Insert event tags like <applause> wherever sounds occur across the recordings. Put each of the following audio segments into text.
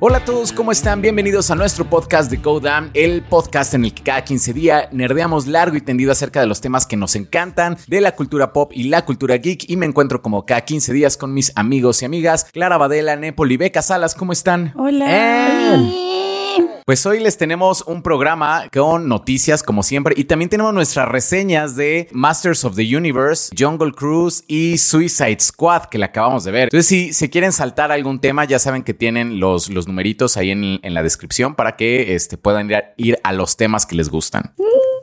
Hola a todos, ¿cómo están? Bienvenidos a nuestro podcast de Codam, el podcast en el que cada 15 días nerdeamos largo y tendido acerca de los temas que nos encantan, de la cultura pop y la cultura geek. Y me encuentro como cada 15 días con mis amigos y amigas, Clara Badela, Nepal y Beca Salas, ¿cómo están? Hola. Pues hoy les tenemos un programa con noticias como siempre y también tenemos nuestras reseñas de Masters of the Universe, Jungle Cruise y Suicide Squad que le acabamos de ver. Entonces si se quieren saltar algún tema ya saben que tienen los, los numeritos ahí en, en la descripción para que este, puedan ir a, ir a los temas que les gustan.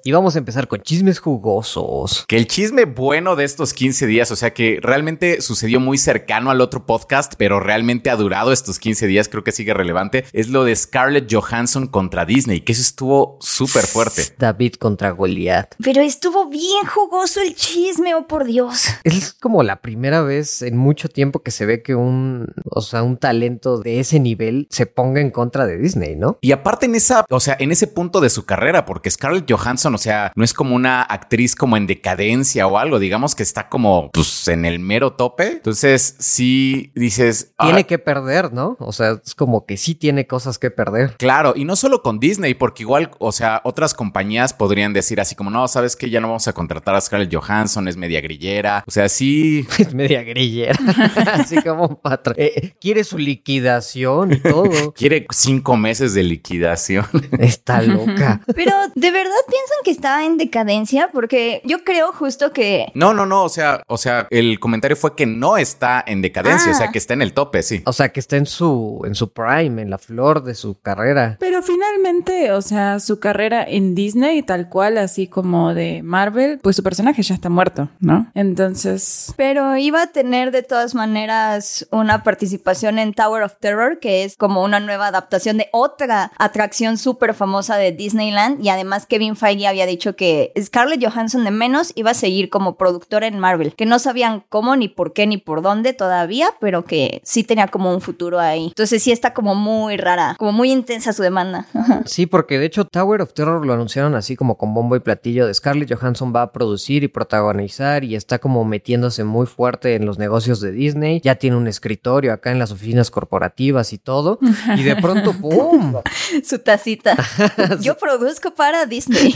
Y vamos a empezar con chismes jugosos. Que el chisme bueno de estos 15 días, o sea que realmente sucedió muy cercano al otro podcast, pero realmente ha durado estos 15 días, creo que sigue relevante, es lo de Scarlett Johansson contra Disney, que eso estuvo súper fuerte. David contra Goliath. Pero estuvo bien jugoso el chisme, oh por Dios. Es como la primera vez en mucho tiempo que se ve que un, o sea, un talento de ese nivel se ponga en contra de Disney, ¿no? Y aparte en esa, o sea, en ese punto de su carrera, porque Scarlett Johansson o sea, no es como una actriz como en decadencia o algo, digamos que está como pues en el mero tope. Entonces, sí dices, tiene ah, que perder, ¿no? O sea, es como que sí tiene cosas que perder. Claro, y no solo con Disney, porque igual, o sea, otras compañías podrían decir así como, no, sabes que ya no vamos a contratar a Scarlett Johansson, es media grillera. O sea, sí. <laughs> Es media grillera. <laughs> así como patrón. Eh, quiere su liquidación y todo. <laughs> quiere cinco meses de liquidación. Está loca. Pero, ¿de verdad piensan que está en decadencia porque yo creo justo que No, no, no, o sea, o sea, el comentario fue que no está en decadencia, o sea, Ah. que está en el tope, sí. O sea, que está en su en su prime, en la flor de su carrera. Pero finalmente, o sea, su carrera en Disney, tal cual, así como de Marvel, pues su personaje ya está muerto, ¿no? Entonces, pero iba a tener de todas maneras una participación en Tower of Terror, que es como una nueva adaptación de otra atracción súper famosa de Disneyland. Y además Kevin Feige había dicho que Scarlett Johansson de menos iba a seguir como productora en Marvel, que no sabían cómo, ni por qué, ni por dónde todavía, pero que sí tenía como un futuro ahí. Entonces sí está como muy rara, como muy intensa su demanda. <laughs> Sí, porque de hecho Tower of Terror lo anunciaron así como con bombo y platillo de Scarlett Johansson va a producir y protagonizar y está como metiéndose muy fuerte en los negocios de Disney. Ya tiene un escritorio acá en las oficinas corporativas y todo. Y de pronto, <laughs> ¡pum! su tacita. <laughs> Yo produzco para Disney.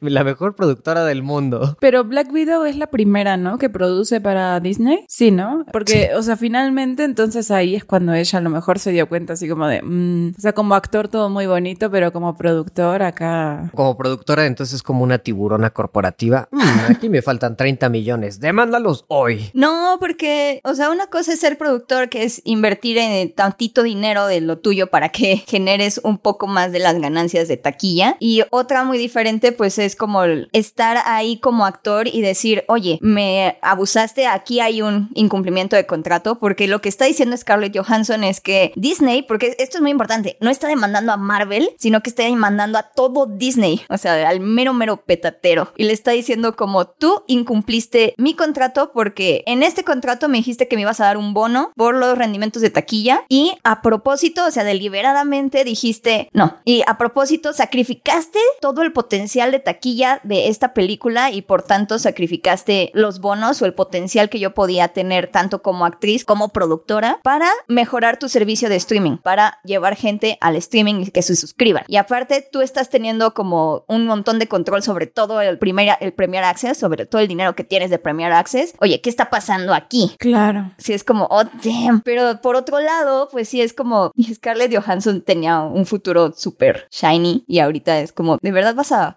<laughs> La mejor productora del mundo. pero Black Widow es la primera, ¿no? Que produce para Disney. Sí, ¿no? Porque, o sea, finalmente, entonces ahí es cuando ella a lo mejor se dio cuenta así como de, mm, o sea, como actor todo muy bonito, pero como productor acá. Como productora, entonces como una tiburona corporativa. "Mm, aquí me faltan 30 millones. Demándalos hoy. No, porque, o sea, una cosa es ser productor, que es invertir en tantito dinero de lo tuyo para que <laughs> generes un poco más de las ganancias de taquilla. Y otra muy diferente, pues es como el estar ahí como actor y decir, oye, me abusaste, aquí hay un incumplimiento de contrato, porque lo que está diciendo Scarlett Johansson es que Disney, porque esto es muy importante, no está demandando a Marvel, sino que está demandando a todo Disney, o sea, al mero, mero petatero. Y le está diciendo como tú incumpliste mi contrato porque en este contrato me dijiste que me ibas a dar un bono por los rendimientos de taquilla y a propósito, o sea, deliberadamente dijiste no. Y a propósito, sacrificaste todo el potencial de taquilla de esta película y por tanto sacrificaste los bonos o el potencial que yo podía tener tanto como actriz como productora para mejorar tu servicio de streaming, para llevar gente al streaming y que se suscriban. Y aparte, tú estás teniendo como un montón de control sobre todo el, primer, el Premier Access, sobre todo el dinero que tienes de Premier Access. Oye, ¿qué está pasando aquí? Claro. Sí, es como, oh, damn. Pero por otro lado, pues sí es como, <laughs> Scarlett Johansson tenía un futuro súper shiny y ahorita es como, ¿de verdad vas a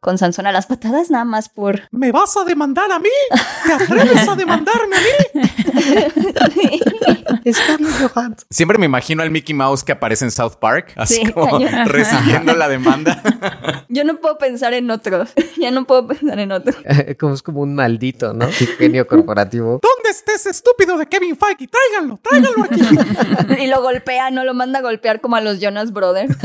con Sansón a las patadas nada más por... ¿Me vas a demandar a mí? ¿Te atreves a demandarme a mí? <laughs> Siempre me imagino al Mickey Mouse que aparece en South Park, así Sí, <laughs> como recibiendo la demanda. <laughs> Yo no puedo pensar en otro. ya no puedo pensar en otro. como es como un maldito, ¿no? Genio corporativo. ¿Dónde está ese estúpido de Kevin Feige? Tráiganlo, tráiganlo aquí. y lo golpea, no lo manda a golpear como a los Jonas Brothers.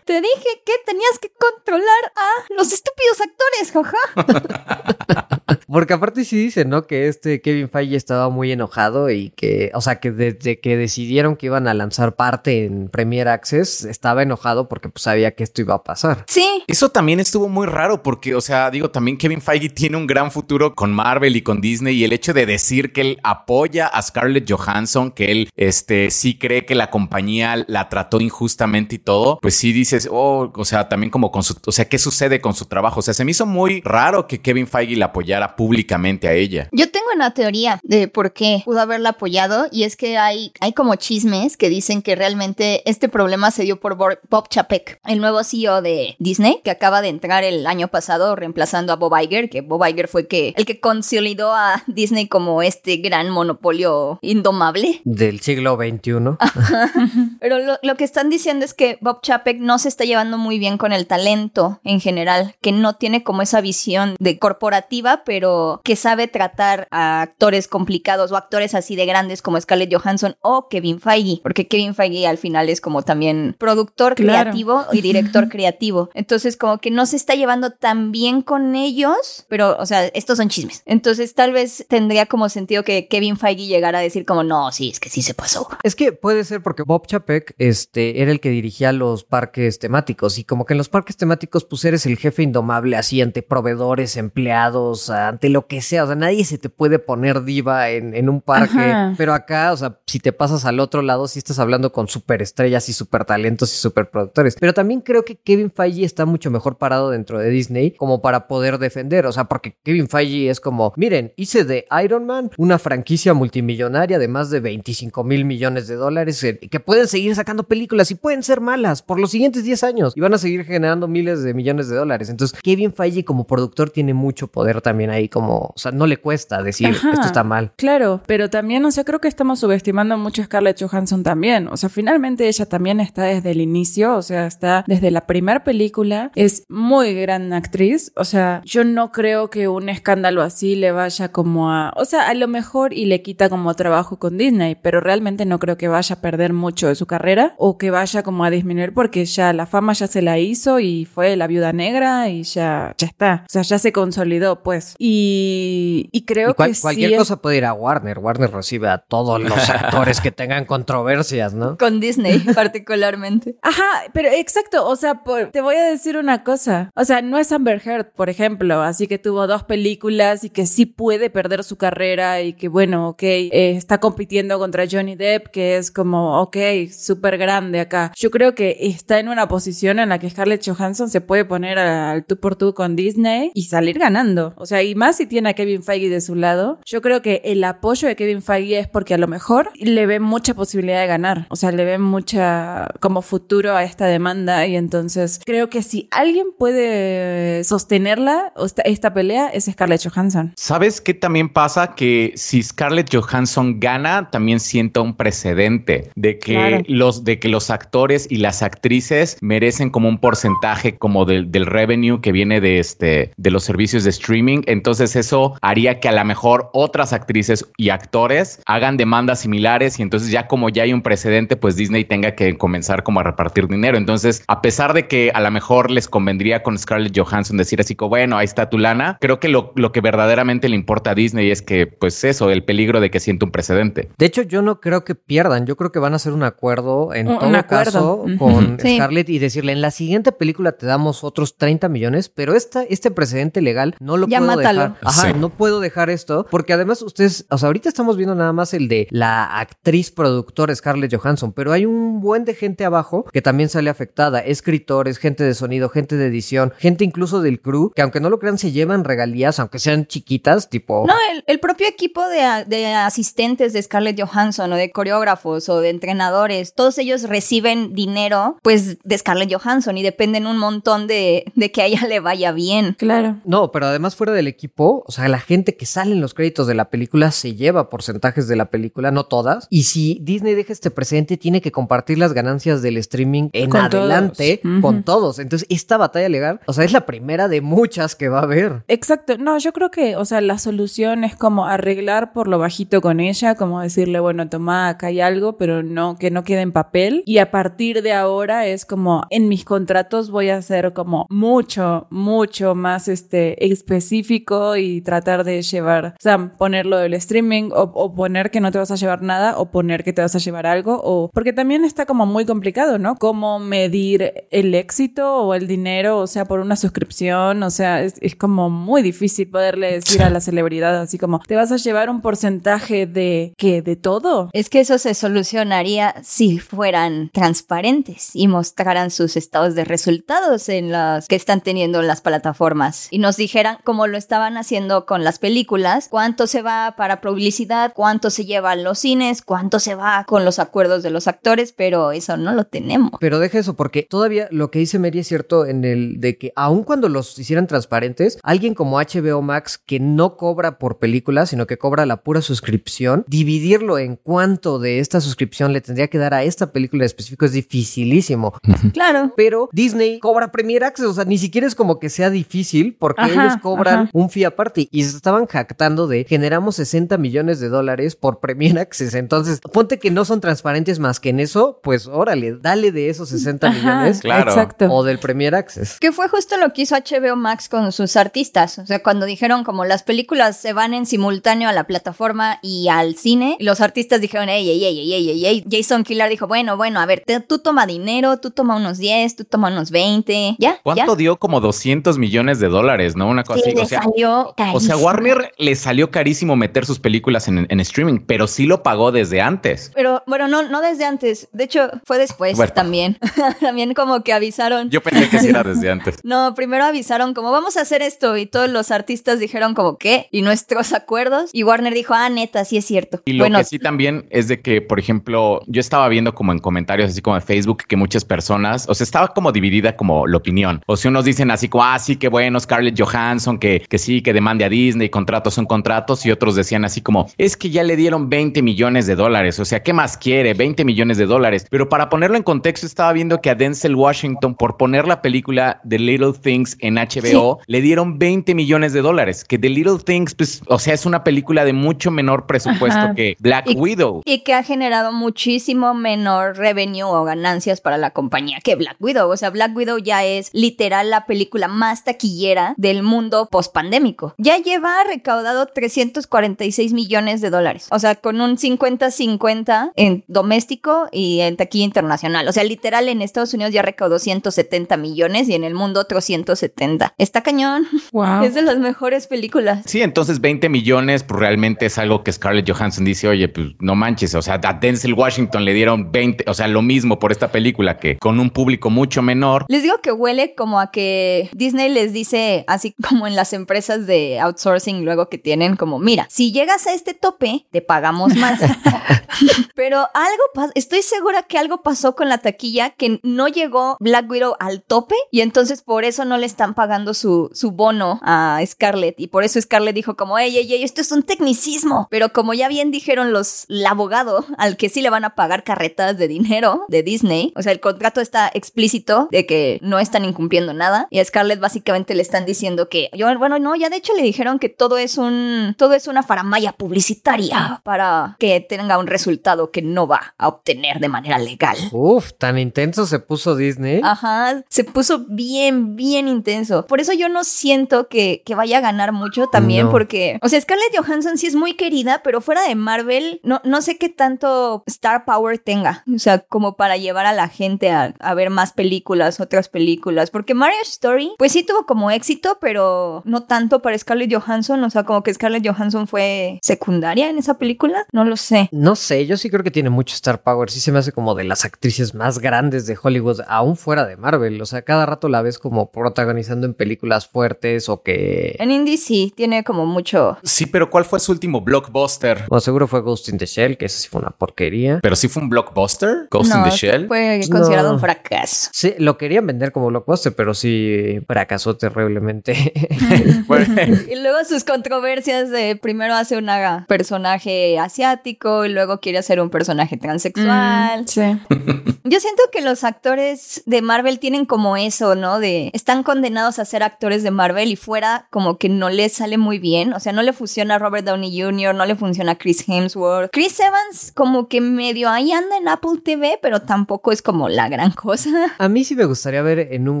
Te dije que tenías que controlar a los estúpidos actores, jaja. <laughs> Porque aparte sí dicen, ¿no? Que este Kevin Feige estaba muy enojado y que, o sea, que desde que decidieron que iban a lanzar parte en Premier Access, estaba enojado porque pues, sabía que esto iba a pasar. Sí. Eso también estuvo muy raro porque, o sea, digo, también Kevin Feige tiene un gran futuro con Marvel y con Disney y el hecho de decir que él apoya a Scarlett Johansson, que él, este, sí cree que la compañía la trató injustamente y todo, pues sí dices, oh, o sea, también como con su, o sea, ¿qué sucede con su trabajo? O sea, se me hizo muy raro que Kevin Feige la apoyara públicamente a ella. Yo tengo una teoría de por qué pudo haberla apoyado y es que hay, hay como chismes que dicen que realmente este problema se dio por Bob Chapek, el nuevo CEO de Disney, que acaba de entrar el año pasado reemplazando a Bob Iger, que Bob Iger fue que, el que consolidó a Disney como este gran monopolio indomable. Del siglo XXI. <laughs> Pero lo, lo que están diciendo es que Bob Chapek no se está llevando muy bien con el talento en general, que no tiene como esa visión de corporativa, pero que sabe tratar a actores complicados o actores así de grandes como Scarlett Johansson o Kevin Feige, porque Kevin Feige al final es como también productor creativo y director <laughs> creativo. Entonces como que no se está llevando tan bien con ellos, pero o sea, estos son chismes. Entonces tal vez tendría como sentido que Kevin Feige llegara a decir como no, sí, es que sí se pasó. Es que puede ser porque Bob Chapek este, era el que dirigía los parques temáticos y como que en los parques temáticos pues eres el jefe indomable así ante proveedores, empleados, ante lo que sea. O sea, nadie se te puede poner diva en, en un parque. Pero acá, o sea, si te pasas al otro lado, si estás hablando con superestrellas y super talentos y superproductores. Pero también creo que Kevin Feige está mucho mejor parado dentro de Disney como para poder defender. O sea, porque Kevin Feige es como, miren, hice de Iron Man una franquicia multimillonaria de más de 25 mil millones de dólares eh, que pueden seguir sacando películas y pueden ser malas por los siguientes 10 años y van a seguir generando miles de millones de dólares. Entonces, Kevin Feige como productor tiene mucho poder también ahí como, o sea, no le cuesta decir esto está mal. Claro, pero también, o sea, creo que estamos subestimando mucho a Scarlett Johansson también. O sea, finalmente ella también está desde el inicio, o sea, está desde la primera película, es muy gran actriz, o sea, yo no creo que un escándalo así le vaya como a, o sea, a lo mejor y le quita como trabajo con Disney, pero realmente no creo que vaya a perder mucho de su carrera o que vaya como a disminuir porque ya la fama ya se la hizo y fue la viuda negra y ya, ya está, o sea, ya se consolidó pues. Y, y creo cual, que cualquier sí cosa puede ir a Warner, Warner recibe a todos los <laughs> actores que tengan controversias, ¿no? Con Disney <laughs> particularmente. Ajá, pero exacto, o sea, por- te voy a decir una cosa, o sea, no es Amber Heard, por ejemplo, así que tuvo dos películas y que sí puede perder su carrera y que bueno, ok, eh, está compitiendo contra Johnny Depp, que es como, ok, súper grande acá. Yo creo que está en una posición en la que Scarlett Johansson se puede poner al tú por tú con Disney y salir ganando, o sea, y más si tiene a Kevin Feige de su lado, yo creo que el apoyo de Kevin Feige es porque a lo mejor le ve mucha posibilidad de ganar, o sea, le ve mucha como futuro a esta demanda y entonces creo que si alguien puede sostenerla, esta, pelea, es Scarlett Johansson. ¿Sabes qué también pasa? Que si Scarlett Johansson gana, también siento un precedente de que, Claro. los, de que los actores y las actrices merecen como un porcentaje como del, del revenue que viene de, este, de los servicios de streaming. Entonces eso haría que a lo mejor otras actrices y actores hagan demandas similares y entonces ya como ya hay un precedente, pues Disney tenga que comenzar como a repartir dinero. Entonces, a pesar de que a lo mejor les convendría con Scarlett Johansson decir así como, bueno, ahí está tu lana, creo que lo, lo que verdaderamente le importa a Disney es que, pues eso, el peligro de que sienta un precedente. De hecho, yo no creo que pierdan. Yo creo que van a hacer un acuerdo en Un- todo un acuerdo. caso con Sí. Scarlett y decirle en la siguiente película te damos otros 30 millones, pero esta, este precedente legal no lo Ya puedo mátalo. dejar. Ajá, Sí. no puedo dejar esto porque además ustedes, o sea, ahorita estamos viendo nada más el de la actriz productora Scarlett Johansson, pero hay un buen de gente abajo que también sale afectada, escritores, gente de sonido, gente de edición, gente incluso del crew, que aunque no lo crean se llevan regalías, aunque sean chiquitas, tipo No, el, el propio equipo de, de asistentes de Scarlett Johansson o de coreógrafos o de entrenadores, todos ellos reciben dinero pues de Scarlett Johansson y dependen un montón de, de que a ella le vaya bien. Claro. No, pero además fuera del equipo, o sea, la gente que sale en los créditos de la película se lleva porcentajes de la película, no todas. Y si Disney deja este presente, tiene que compartir las ganancias del streaming en Con adelante todos. Con todos. Entonces, esta batalla legal, o sea, es la primera de muchas que va a haber. Exacto, no, yo creo que, o sea, la solución es como arreglar por lo bajito con ella, como decirle, bueno, toma, acá hay algo, pero no, que no quede en papel. Y a partir de ahora es como, en mis contratos voy a ser como mucho, mucho más, este, específico y tratar de llevar, o sea, ponerlo del streaming o, o poner que no te vas a llevar nada o poner que te vas a llevar algo o porque también está como muy complicado, ¿no? Cómo medir el éxito o el dinero, o sea, por una suscripción, o sea, es, es como muy difícil poderle decir a la celebridad así como, ¿te vas a llevar un porcentaje de qué? ¿De todo? Es que eso se solucionaría si fueran transparentes y mostraran sus estados de resultados en las que están teniendo las plataformas y nos dijeran, como lo estaban haciendo con las películas, cuánto se va para publicidad, cuánto se lleva a los cines, cuánto se va con los acuerdos de los actores, pero eso no lo tenemos. Pero deja eso, porque todavía lo que dice Mary es cierto en el de que aun cuando los hicieran transparentes, alguien como HBO Max que no cobra por película, sino que cobra la pura suscripción, dividirlo en cuánto de esta suscripción le tendría que dar a esta película en específico es dificilísimo. Claro. Pero Disney cobra Premier Access, o sea, ni siquiera es como que sea difícil porque Ajá, ellos cobran ajá. un fee aparte y se estaban jactando de generamos 60 millones de dólares por Premier <laughs> Access. Entonces, ponte que no son transparentes más que en eso, pues órale, dale de esos 60 Ajá, millones Claro. Exacto. o del Premier Access. Que fue justo lo que hizo HBO Max con sus artistas. O sea, cuando dijeron como las películas se van en simultáneo a la plataforma y al cine, y los artistas dijeron, ey, ey, ey, ey, ey, ey, ey. Jason Killar dijo, bueno, bueno, a ver, te- tú toma dinero, tú toma unos 10, tú toma unos 20. ¿Ya? ¿Cuánto ¿Ya? dio? Como 200 millones de dólares, ¿no? Una cosa Sí, así. le O sea, salió o sea, carísimo. Warner le salió carísimo meter sus películas en, en streaming, pero sí lo pagó desde antes. Pero bueno, no, no desde antes. De hecho, fue después Bueno. también. <laughs> también como que avisaron. Yo pensé que sí era desde antes. <laughs> No, primero avisaron como vamos a hacer esto y todos los artistas dijeron como qué y nuestros <laughs> acuerdos y Warner dijo, ah, neta, sí es cierto. Y lo bueno, que sí también es de que, por ejemplo, yo estaba viendo como en comentarios así como de Facebook que muchas personas, o sea, estaba como dividida como la opinión. O si unos dicen así como, ah, sí, qué bueno, Scarlett Johansson, que, que sí, que demande a Disney, contratos son contratos, y otros decían así como, es que ya le dieron 20 millones de dólares, o sea, ¿qué más quiere? 20 millones de dólares. Pero para ponerlo en contexto, estaba viendo que a Denzel Washington, por poner la película The Little Things en HBO, le dieron 20 millones de dólares, que The Little Things, pues, o sea, es una película de mucho menor presupuesto Ajá. que Black Y- Widow. y que ha generado muchísimo menor revenue o ganancias para la compañía que Black Widow. O sea, Black Widow ya es literal la película más taquillera del mundo pospandémico. Ya lleva recaudado 346 millones de dólares. O sea, con un 50-50 en doméstico y en taquilla internacional. O sea, literal en Estados Unidos ya recaudó 170 millones y en el mundo otros 170. Está cañón. Wow. Es de las mejores películas. Sí, entonces 20 millones, pues realmente es algo que Scarlett Johansson dice, oye, pues no manches, o sea, a Denzel Washington le dieron 20, o sea, lo mismo por esta película que con un público mucho menor. Les digo que huele como a que Disney les dice, así <laughs> como en las empresas de outsourcing luego que tienen, como, mira, si llegas a este tope, te pagamos más. <laughs> Pero algo pasó, estoy segura que algo pasó con la taquilla que no llegó Black Widow al tope y entonces por eso no le están pagando su, su bono a Scarlett y por eso Scarlett dijo como, ey, ey, ey, esto es un tecnicismo. Pero como ya bien dijeron los, el abogado al que sí le van a pagar carretas de dinero de Disney, o sea, el contrato está explícito de que no están incumpliendo nada y a Scarlett básicamente le están diciendo que, yo, bueno, no, ya de hecho le dijeron que todo es un, todo es una faramaya publicitaria para que tenga un resultado que no va a obtener de manera legal. Uf, tan intenso se puso Disney. Ajá, se puso bien, bien intenso. Por eso yo no siento que, que vaya a ganar mucho también, No. porque, o sea, Scarlett Johansson sí es muy querida, pero fuera de Marvel, no, no sé qué tanto Star Power tenga. O sea, como para llevar a la gente a, a ver más películas, otras películas. Porque Marriage Story, pues sí tuvo como éxito, pero no tanto para Scarlett Johansson. O sea, como que Scarlett Johansson fue secundaria en esa película. No lo sé. No sé, yo sí creo que tiene mucho Star Power. Sí se me hace como de las actrices más grandes de Hollywood, aún fuera de Marvel. O sea, cada rato la ves como protagonizando en películas fuertes o que. En Indie sí, tiene como mucho Sí, pero ¿cuál fue su último blockbuster? O seguro fue Ghost in the Shell, que esa sí fue una porquería. Pero sí fue un blockbuster, Ghost in the Shell. Fue considerado No. un fracaso. Sí, lo querían vender como blockbuster, pero sí fracasó terriblemente. <laughs> Bueno, Y luego sus controversias de primero hace un personaje asiático y luego quiere hacer un personaje transexual. Mm, sí. <laughs> Yo siento que los actores de Marvel tienen como eso, ¿no? De están condenados a ser actores de Marvel y fuera como que no les sale muy bien. O sea, no le funciona a Robert Downey Jr., no le funciona a Chris Hemsworth. Chris Evans como que medio ahí anda en Apple TV, pero tampoco es como la gran cosa. A mí sí me gustaría ver en un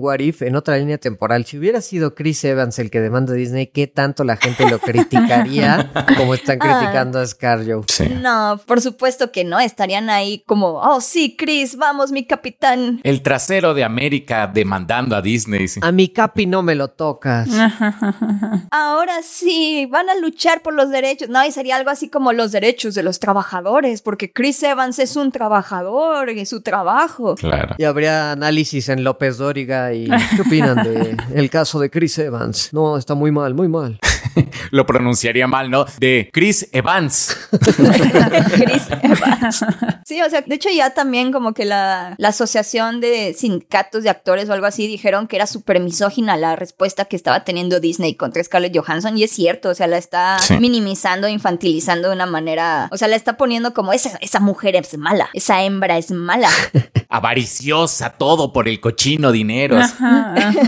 What If, en otra línea temporal, si hubiera sido Chris Evans el que demanda a Disney, ¿qué tanto la gente lo criticaría <laughs> como están criticando a Scarjo? Sí. No, por supuesto que no. Estarían ahí como, oh sí, Chris, vamos, mi capitán. El trasero de América demandando a Disney. sí. A mi Capi no me lo tocas. <laughs> Ahora sí, van a luchar por los derechos. No, y sería algo así como los derechos de los trabajadores, porque Chris Evans es un trabajador y su trabajo. Claro. Y habría análisis en López Dóriga y ¿qué opinan de el caso de Chris Evans? No, está muy mal, muy mal. <laughs> Lo pronunciaría mal, ¿no? De Chris Evans. <laughs> Chris Evans. <laughs> Sí, o sea, de hecho ya también como que la, la asociación de sindicatos de actores o algo así dijeron que era súper misógina la respuesta que estaba teniendo Disney contra Scarlett Johansson y es cierto, o sea, la está Sí. minimizando, infantilizando de una manera, o sea, la está poniendo como esa, esa mujer es mala, esa hembra es mala. <laughs> Avariciosa, todo por el cochino dinero. Ajá, ajá.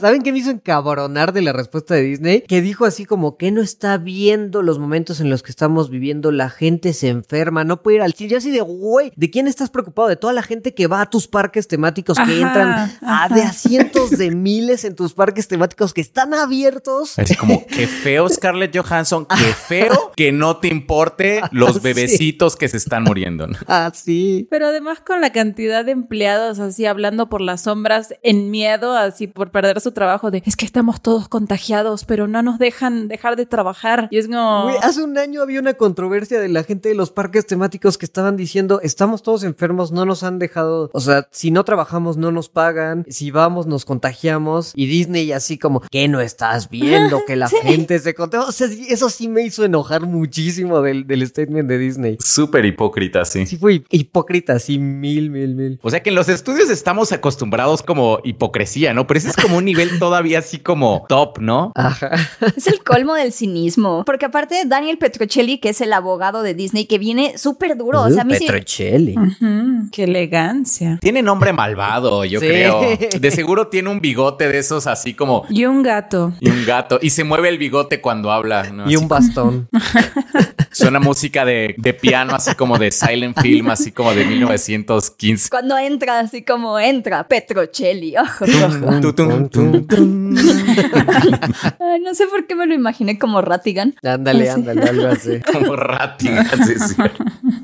¿Saben qué me hizo encabronar de la respuesta de Disney? Que dijo así como que no está viendo los momentos en los que estamos viviendo, la gente se enferma, no puede ir al cine. Yo así de, güey, ¿de quién estás preocupado? De toda la gente que va a tus parques temáticos, que Ajá, entran a de a cientos de miles en tus parques temáticos que están abiertos. Así como, qué feo <laughs> Scarlett Johansson, qué feo que no te importe los <laughs> Sí. bebecitos que se están muriendo. ¿no? Así. Pero además con la cantidad de empleados así hablando por las sombras en miedo, así por perder su trabajo de es que estamos todos contagiados, pero no nos dejan dejar de trabajar. Y es como... Hace un año había una controversia de la gente de los parques temáticos que estaban diciendo, estamos todos enfermos, no nos han dejado, o sea, si no trabajamos no nos pagan, si vamos nos contagiamos y Disney así como, ¿qué no estás viendo? Que la <laughs> gente se contagia. O sea, sí, eso sí me hizo enojar muchísimo del, del statement de Disney. Súper hipócrita, sí. Sí fue hipócrita, sí, mil, mil, mil. O sea que en los estudios estamos acostumbrados como hipocresía, ¿no? Pero ese es como un nivel todavía así como top, ¿no? Ajá. <laughs> Es el colmo del cinismo, porque aparte Daniel Petrocelli, que es el abogado de Disney, que viene súper duro, o sea, a mí sí- Petrocelli. Ujú, qué elegancia. Tiene nombre malvado, yo Sí. creo. De seguro tiene un bigote de esos así como Y un gato. y un gato y se mueve el bigote cuando habla, ¿no? Y Así un bastón. <laughs> Suena música de, de piano, así como de silent film, así como de 1915. cuando entra, así como entra Petrocelli, ojo, ojo. Tu, tum, tum, tum. Ay, no sé por qué me lo imaginé como Ratigan. Ándale, ándale, algo así. <laughs> Como Rattigan, sí, sí.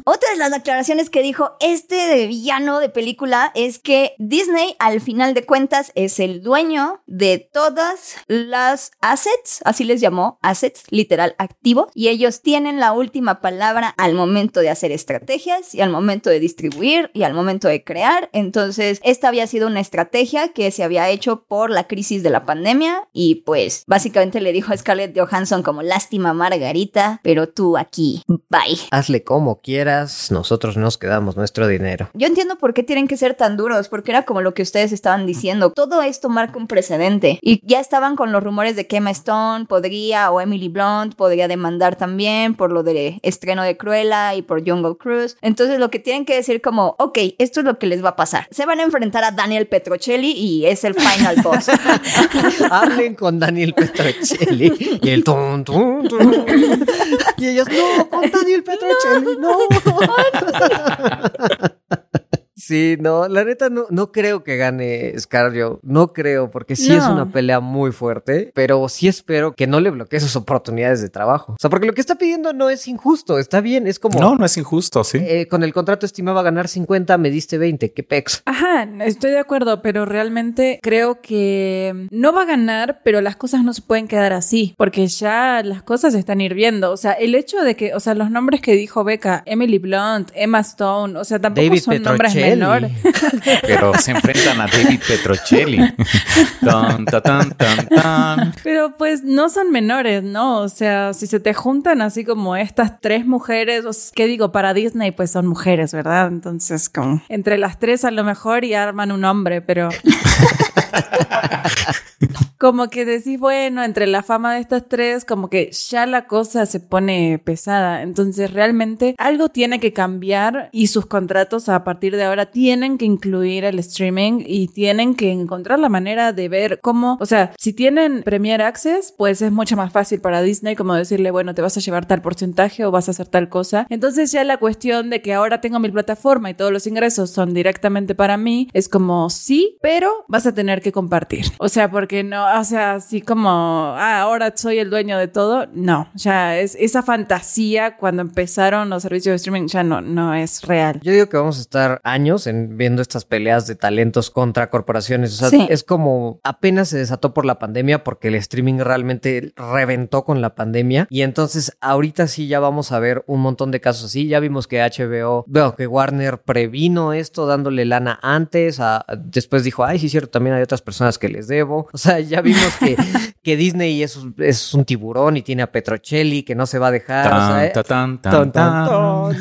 Otra de las declaraciones que dijo este de villano de película es que Disney, al final de cuentas, es el dueño de todas las assets, así les llamó, assets, literal activo, y ellos tienen la última palabra al momento de hacer estrategias y al momento de distribuir y al momento de crear. Entonces, esta había sido una estrategia que se había hecho por la crisis de la pandemia y pues básicamente le dijo a Scarlett Johansson como lástima Margarita, pero tú aquí, bye. Hazle como quieras, nosotros nos quedamos nuestro dinero. Yo entiendo por qué tienen que ser tan duros, porque era como lo que ustedes estaban diciendo. Todo esto marca un precedente. Y ya estaban con los rumores de que Emma Stone podría, o Emily Blunt podría demandar también por lo de estreno de Cruella y por Jungle Cruise. Entonces lo que tienen que decir como, ok, esto es lo que les va a pasar. Se van a enfrentar a Daniel Petrocelli y es el final boss. <laughs> Hablen con Daniel Petrocelli y el tum, tum, tum. Y ellos, no, con Daniel <laughs> Petrocelli, no. <laughs> Sí, no, la neta no, no creo que gane Scarjo, no creo, porque sí es una pelea muy fuerte, pero sí espero que no le bloquee sus oportunidades de trabajo. O sea, porque lo que está pidiendo no es injusto, está bien, es como, No, no es injusto, sí. eh, con el contrato estimaba ganar 50, me diste 20, qué pex. Ajá, estoy de acuerdo, pero realmente creo que no va a ganar, pero las cosas no se pueden quedar así, porque ya las cosas están hirviendo. O sea, el hecho de que, o sea, los nombres que dijo Becca, Emily Blunt, Emma Stone, o sea, tampoco David son nombres Petrocelli. menores. <laughs> Pero se enfrentan a David Petrocelli. <laughs> Tan, ta, tan, tan, tan. Pero pues no son menores, ¿no? O sea, si se te juntan así como estas tres mujeres, ¿qué digo? Para Disney pues son mujeres, ¿verdad? Entonces como entre las tres a lo mejor y arman un hombre, pero... <laughs> como que decís, bueno, entre la fama de estas tres, como que ya la cosa se pone pesada. Entonces realmente algo tiene que cambiar y sus contratos a partir de ahora tienen que incluir el streaming y tienen que encontrar la manera de ver cómo, o sea, si tienen Premier Access, pues es mucho más fácil para Disney como decirle, bueno, te vas a llevar tal porcentaje o vas a hacer tal cosa. Entonces ya la cuestión de que ahora tengo mi plataforma y todos los ingresos son directamente para mí, es como sí, pero vas a tener que compartir. O sea, porque no, o sea, así como, ah, ahora soy el dueño de todo. No, ya es esa fantasía cuando empezaron los servicios de streaming ya no, no es real. Yo digo que vamos a estar años en viendo estas peleas de talentos contra corporaciones. O sea, Sí. es como apenas se desató por la pandemia porque el streaming realmente reventó con la pandemia. Y entonces ahorita sí ya vamos a ver un montón de casos así. Ya vimos que HBO, veo que Warner previno esto dándole lana antes. a- después dijo, ay, sí, es cierto, también hay otras personas que les debo. O sea, ya vimos que, que Disney es, un- es un tiburón y tiene a Petrocelli que no se va a dejar. o sea, eh, Tan, tan, tan, tan, <laughs>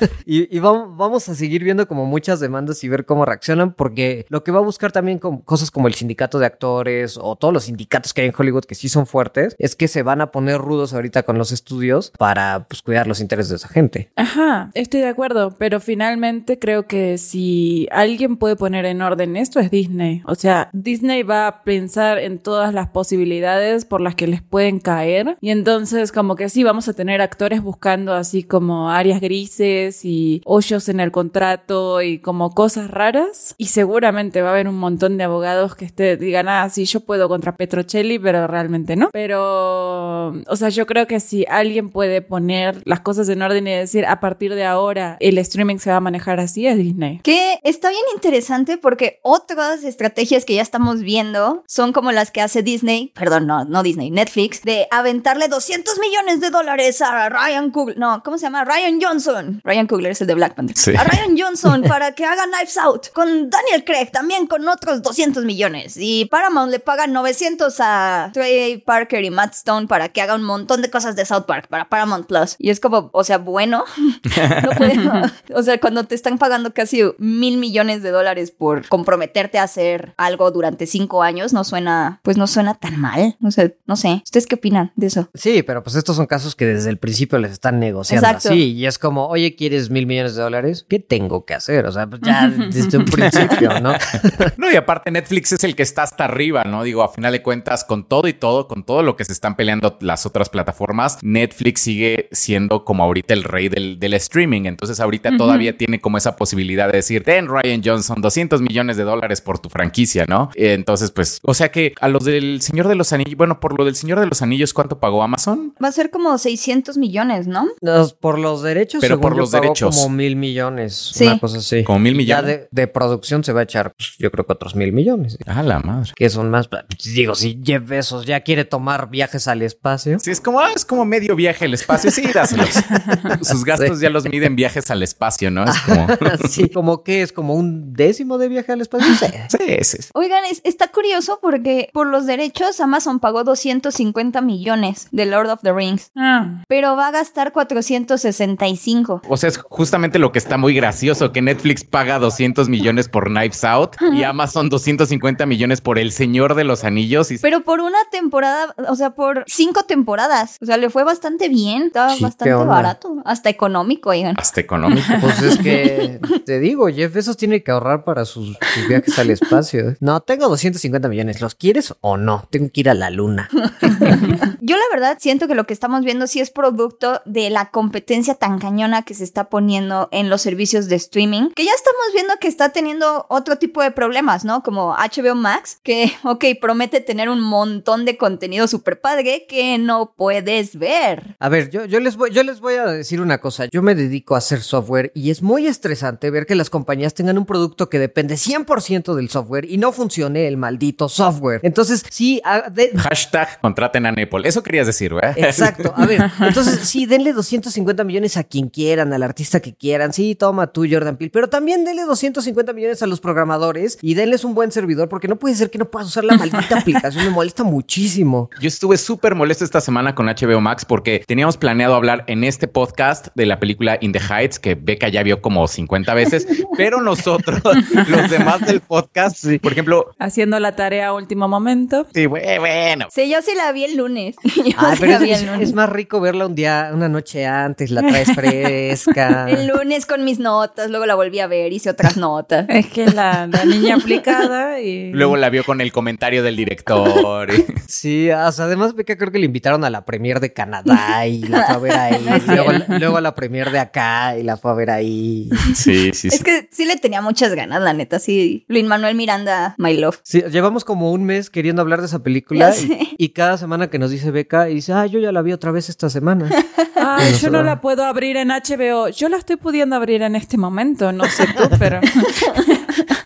<laughs> y vamos, vamos a seguir viendo como muchas demandas y ver cómo reaccionan, porque lo que va a buscar también con cosas como el sindicato de actores o todos los sindicatos que hay en Hollywood que sí son fuertes, es que se van a poner rudos ahorita con los estudios para pues, cuidar los intereses de esa gente. Ajá, estoy de acuerdo, pero finalmente creo que si alguien puede poner en orden esto es Disney. O sea, Disney va a pensar en todas las posibilidades por las que les pueden caer y entonces como que sí vamos a tener actores buscando así como áreas grises y hoyos en el contrato y como cosas raras y seguramente va a haber un montón de abogados que este, digan, ah, sí, yo puedo contra Petrocelli, pero realmente no. Pero, o sea, yo creo que si alguien puede poner las cosas en orden y decir, a partir de ahora el streaming se va a manejar así, es Disney. Que está bien interesante porque otras estrategias que ya estamos viendo son como las que hace Disney, perdón, no, no Disney, Netflix, de aventarle 200 millones de dólares a Ryan Coogler, no, ¿cómo se llama? Ryan Johnson. Ryan Coogler es el de Black Panther. Sí. A Ryan Johnson <laughs> para que haga Knives Out con Daniel Craig también con otros 200 millones. Y Paramount le paga 900 a Trey Parker y Matt Stone para que haga un montón de cosas de South Park para Paramount Plus. Y es como, o sea, bueno, <laughs> no puedo. <laughs> O sea, cuando te están pagando casi mil millones de dólares por comprometerte a hacer algo durante cinco años, no suena, pues no suena tan mal. O sea, no sé. ¿Ustedes qué opinan de eso? Sí, pero pues estos son casos que desde el principio les están negociando Exacto. así. Y es como, oye, ¿quieres mil millones de dólares? ¿Qué tengo que hacer? O sea, pues ya desde un principio, ¿no? <laughs> No, y aparte Netflix es el que está hasta arriba, ¿no? Digo, a final de cuentas, con todo y todo, con todo lo que se están peleando las otras plataformas, Netflix sigue siendo como ahorita el rey del, del streaming. Entonces ahorita todavía tiene como esa posibilidad de decir, ten Ryan Johnson, 200 millones de dólares por tu franquicia, ¿no? Eh, Entonces, pues, o sea que a los del Señor de los Anillos, bueno, por lo del Señor de los Anillos, ¿cuánto pagó Amazon? Va a ser como 600 millones, ¿no? Los- por los derechos, Pero según por yo, los pagó derechos. como mil millones, Sí. una cosa así. Como mil Ya millones. de, de producción se va a echar, pues, yo creo que otros mil millones. Ah, la madre. Que son más, digo, si Jeff Bezos ya quiere tomar viajes al espacio. Sí, es como, ah, es como medio viaje al espacio. Sí, dáselos. <laughs> Sus gastos ya los miden viajes al espacio, ¿no? Es como. <laughs> Así, como que es como un décimo de viaje al espacio. Sí. Sí, sí. sí. Oigan, es- está curioso porque por los derechos Amazon pagó 250 millones de Lord of the Rings, Ah, pero va a gastar 465. O sea, es justamente lo que está muy gracioso, que Netflix paga 200 millones por Knives Out y Amazon 250 millones por El Señor de los Anillos. Y Pero por una temporada, o sea, por cinco temporadas. O sea, le fue bastante bien, estaba Sí, ¿qué bastante barato, hasta económico, oigan. hasta económico. Pues es que te digo, Jeff Bezos tiene que ahorrar para sus, sus viajes al espacio. No, tengo 250 millones. ¿Los quieres o no? Tengo que ir a la luna. <laughs> Yo la verdad siento que lo que estamos viendo sí es producto de la competencia tan cañona que se está poniendo en los servicios de streaming, que ya estamos viendo que está teniendo otro tipo de problemas, ¿no? Como HBO Max, que, <laughs> ok, promete tener un montón de contenido super padre que no puedes ver. A ver, yo, yo, les voy, yo les voy a decir una cosa. Yo me dedico a hacer software y es muy estresante ver que las compañías tengan un producto que depende 100% del software y no funcione el maldito software. Entonces, sí, de- Hashtag contraten a Nepal. Eso querías decir, ¿verdad? Exacto. A ver, <laughs> entonces sí, denle 250 millones a quien quieran, al artista que quieran. Sí, toma tú, Jordan Peele. Pero también denle 250 millones a los programadores y denles un buen servidor, porque no puede ser que no puedas usar la maldita <laughs> aplicación. Me molesta muchísimo. Yo estuve súper molesto esta semana con HBO Max porque teníamos planeado hablar en este podcast de la película In the Heights, que Beca ya vio como 50 veces, <laughs> pero nosotros, los demás del podcast, por ejemplo, haciendo la tarea a último momento. sí, bue- bueno, Sí, yo sí la vi el lunes. <laughs> Yo Ah, sí pero la es, vi es- el lunes. es más rico verla un día, una noche antes, la traes fresca. <laughs> El lunes con mis notas, luego la volví a ver, hice otras notas. Es que la, la niña aplicada y... luego la vio con el comentario del director. y- <laughs> Sí, o sea, además Beca creo que le invitaron a la premier de Canadá y la fue a ver ahí. Es luego, luego a la premier de acá y la fue a ver ahí. Sí, sí, Es sí. que sí le tenía muchas ganas, la neta. Sí, Luis Manuel Miranda, My Love. Sí, llevamos como un mes queriendo hablar de esa película película y, y cada semana que nos dice Beca y dice, ah, yo ya la vi otra vez esta semana. <laughs> Ay, No yo se no va. la puedo abrir en HBO. Yo la estoy pudiendo abrir en este momento, no sé tú, <laughs> pero...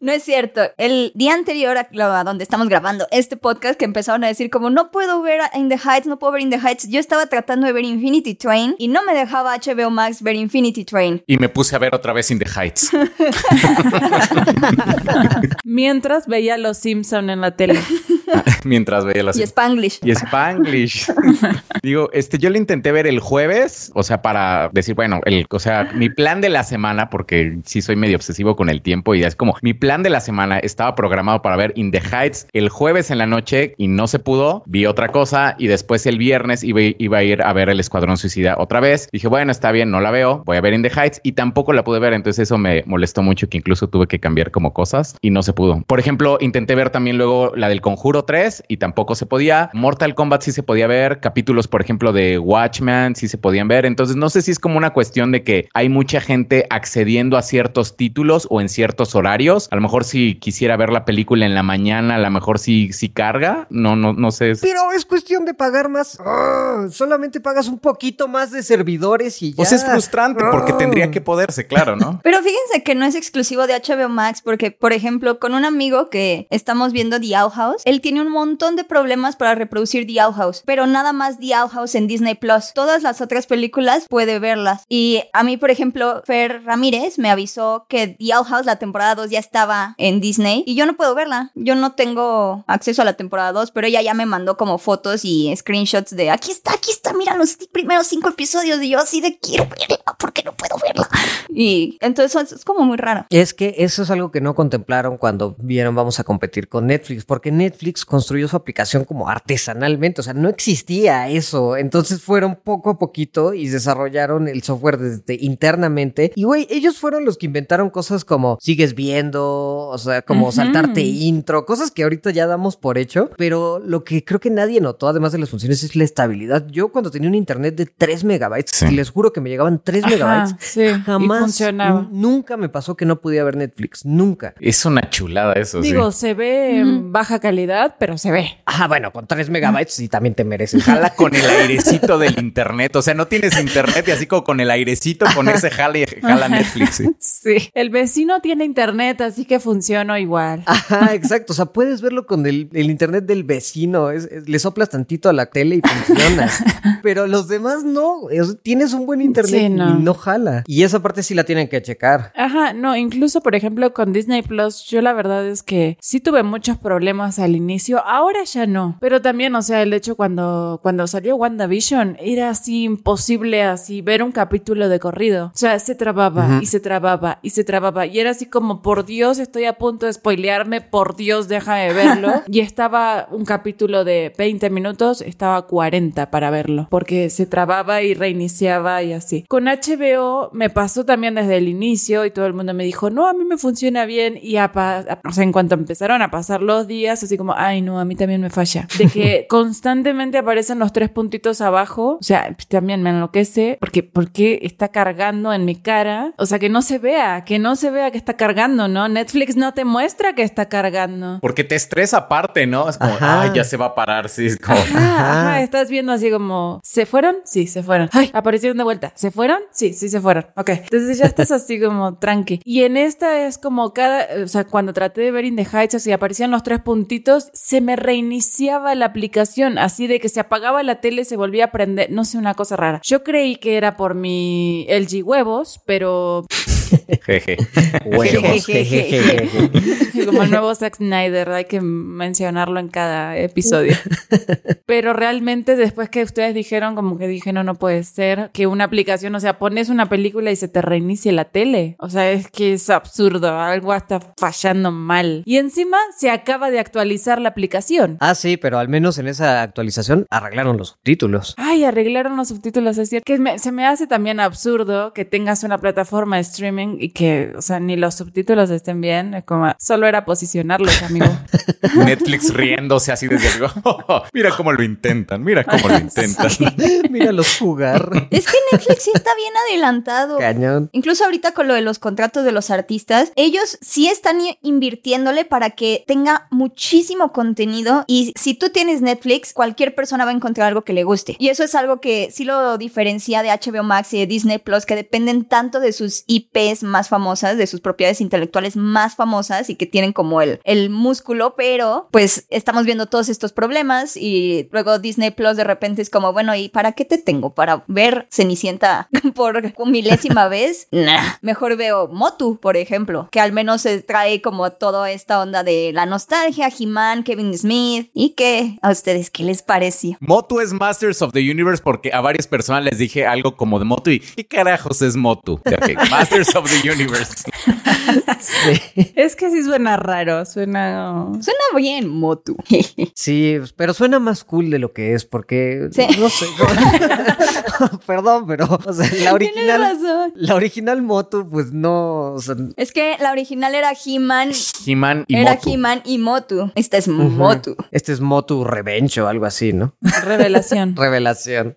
No es cierto. El día anterior a, lo- a donde estamos grabando este podcast que empezaron a decir como no puedo ver In the Heights, no puedo ver In the Heights. Yo estaba tratando de ver Infinity Train y no me dejaba HBO Max ver Infinity Train. Y me puse a ver otra vez In the Heights. <laughs> Mientras veía Los Simpson en la tele. <laughs> mientras veía las Y Spanglish. y Spanglish. <laughs> Digo, este, yo lo intenté ver el jueves, o sea, para decir, bueno, el, o sea, mi plan de la semana, porque sí soy medio obsesivo con el tiempo y es como mi plan de la semana estaba programado para ver In the Heights el jueves en la noche y no se pudo. Vi otra cosa y después el viernes iba, iba a ir a ver el Escuadrón Suicida otra vez. Dije, bueno, está bien, no la veo, voy a ver In the Heights y tampoco la pude ver. Entonces eso me molestó mucho que incluso tuve que cambiar como cosas y no se pudo. Por ejemplo, intenté ver también luego la del Conjuro 3 y tampoco se podía. Mortal Kombat sí se podía ver. Capítulos, por ejemplo, de Watchmen sí se podían ver. Entonces no sé si es como una cuestión de que hay mucha gente accediendo a ciertos títulos o en ciertos horarios. A lo mejor si quisiera ver la película en la mañana, a lo mejor sí, sí carga. No, no, no sé. Pero es cuestión de pagar más. Ah, solamente pagas un poquito más de servidores y ya. Pues es frustrante porque Ah. tendría que poderse, claro, ¿no? <laughs> Pero fíjense que no es exclusivo de HBO Max porque, por ejemplo, con un amigo que estamos viendo The Owl House, él tiene un montón de problemas para reproducir The Owl House, pero nada más The Owl House en Disney Plus. Todas las otras películas puede verlas. Y a mí, por ejemplo, Fer Ramírez me avisó que The Owl House, la temporada 2, ya estaba en Disney y yo no puedo verla. Yo no tengo acceso a la temporada 2, pero ella ya me mandó como fotos y screenshots de aquí está, aquí está, mira los primeros cinco episodios y yo así de quiero verla, ¿por qué no puedo verla? Y entonces es como muy raro. Es que eso es algo que no contemplaron cuando vieron vamos a competir con Netflix, porque Netflix construyó su aplicación como artesanalmente, o sea, no existía eso. Entonces fueron poco a poquito y desarrollaron el software desde internamente. Y güey, ellos fueron los que inventaron cosas como sigues viendo, o sea, como saltarte intro, cosas que ahorita ya damos por hecho, pero lo que creo que nadie notó, además de las funciones, es la estabilidad. Yo cuando tenía un internet de 3 megabytes, Sí. y les juro que me llegaban 3 Ajá, megabytes, sí, y jamás funcionaba. nunca me pasó que no podía ver Netflix, nunca. Es una chulada eso, Digo, sí. se ve en baja calidad, pero se ve. Ah, bueno, con 3 megabytes sí también te mereces. Jala con el airecito del internet. O sea, no tienes internet y así como con el airecito, con ese jala y jala Netflix. ¿sí? Sí. El vecino tiene internet, así que funciona igual. Ajá, exacto. O sea, puedes verlo con el, el internet del vecino. Es- es- le soplas tantito a la tele y funciona. Pero los demás no. Es- tienes un buen internet Sí, no. y no jala. Y esa parte sí la tienen que checar. Ajá, no, incluso por ejemplo con Disney Plus, yo la verdad es que sí tuve muchos problemas al inicio, ahora ya no, pero también, o sea, el hecho cuando, cuando salió WandaVision era así imposible así ver un capítulo de corrido, o sea, se trababa Ujú. y se trababa y se trababa. Y era así como, por Dios, estoy a punto de spoilearme, por Dios, déjame verlo, <laughs> y estaba un capítulo de 20 minutos, estaba 40 para verlo, porque se trababa y reiniciaba y así. Con HBO me pasó también desde el inicio y todo el mundo me dijo, no, a mí me funciona bien y a a- o sea, en cuanto empezaron a pasar los días, así como, ay, no, a mí también me falla. <laughs> De que constantemente aparecen los tres puntitos abajo, o sea, también me enloquece porque, porque está cargando en mi cara, o sea, que no se vea, que no se vea que está cargando, ¿no? Netflix no te muestra que está cargando. Porque te estresa aparte, ¿no? Es como, Ajá. ay, ya se va a parar. Sí, es como. Ajá, ajá, estás viendo así como, ¿se fueron? Sí, se fueron. Ay, aparecieron de vuelta. ¿Se fueron? Sí, sí, se fueron. Ok. Entonces ya estás así como tranqui. Y en esta es como cada, o sea, cuando traté de ver In the Heights, así aparecían los tres puntitos, se me reiniciaba la aplicación, así de que se apagaba la tele, se volvía a prender, no sé, una cosa rara. Yo creí que era por mi LG huevos, pero Jeje. Huevos. como el nuevo Zack Snyder, hay que mencionarlo en cada episodio. Pero realmente después que ustedes dijeron, como que dije, no, no puede ser que una aplicación, o sea, pones una película y se te reinicie la tele. O sea, es que es absurdo, algo está fallando mal. Y encima se acaba de actualizar la aplicación. Ah, sí, pero al menos en esa actualización arreglaron los subtítulos. Ay, arreglaron los subtítulos, es cierto. Que me- se me hace también absurdo que tengas una plataforma de streaming tienen y que, o sea, ni los subtítulos estén bien. Es como, solo era posicionarlos, amigo. <laughs> Netflix riéndose así desde algo. <laughs> mira cómo lo intentan, mira cómo lo <laughs> intentan. Míralos jugar. Es que Netflix sí está bien adelantado. Cañón. Incluso ahorita con lo de los contratos de los artistas, ellos sí están invirtiéndole para que tenga muchísimo contenido y si tú tienes Netflix, cualquier persona va a encontrar algo que le guste. Y eso es algo que sí lo diferencia de HBO Max y de Disney Plus, que dependen tanto de sus IPs más famosas, de sus propiedades intelectuales más famosas y que tienen como el, el músculo, pero pues estamos viendo todos estos problemas y luego Disney Plus de repente es como, bueno, ¿y para qué te tengo? ¿Para ver Cenicienta <laughs> por milésima <laughs> vez? Nah, mejor veo Motu, por ejemplo, que al menos se trae como toda esta onda de la nostalgia, He-Man, Kevin Smith y que a ustedes, ¿qué les pareció? Motu es Masters of the Universe porque a varias personas les dije algo como de Motu y ¿qué carajos es Motu? <laughs> Masters of the Universe. es que sí suena raro, suena... Suena bien Motu. Sí, pero suena más cool de lo que es, porque Sí. no sé. no- <laughs> Perdón, pero o sea, la Tienes original, razón. la original Motu, pues no, o sea, Es que la original era He-Man, He-Man y era Motu. He-Man y Motu. Esta es ujú. Motu. Este es Motu Revenge o algo así, ¿no? Revelación. <laughs> Revelación.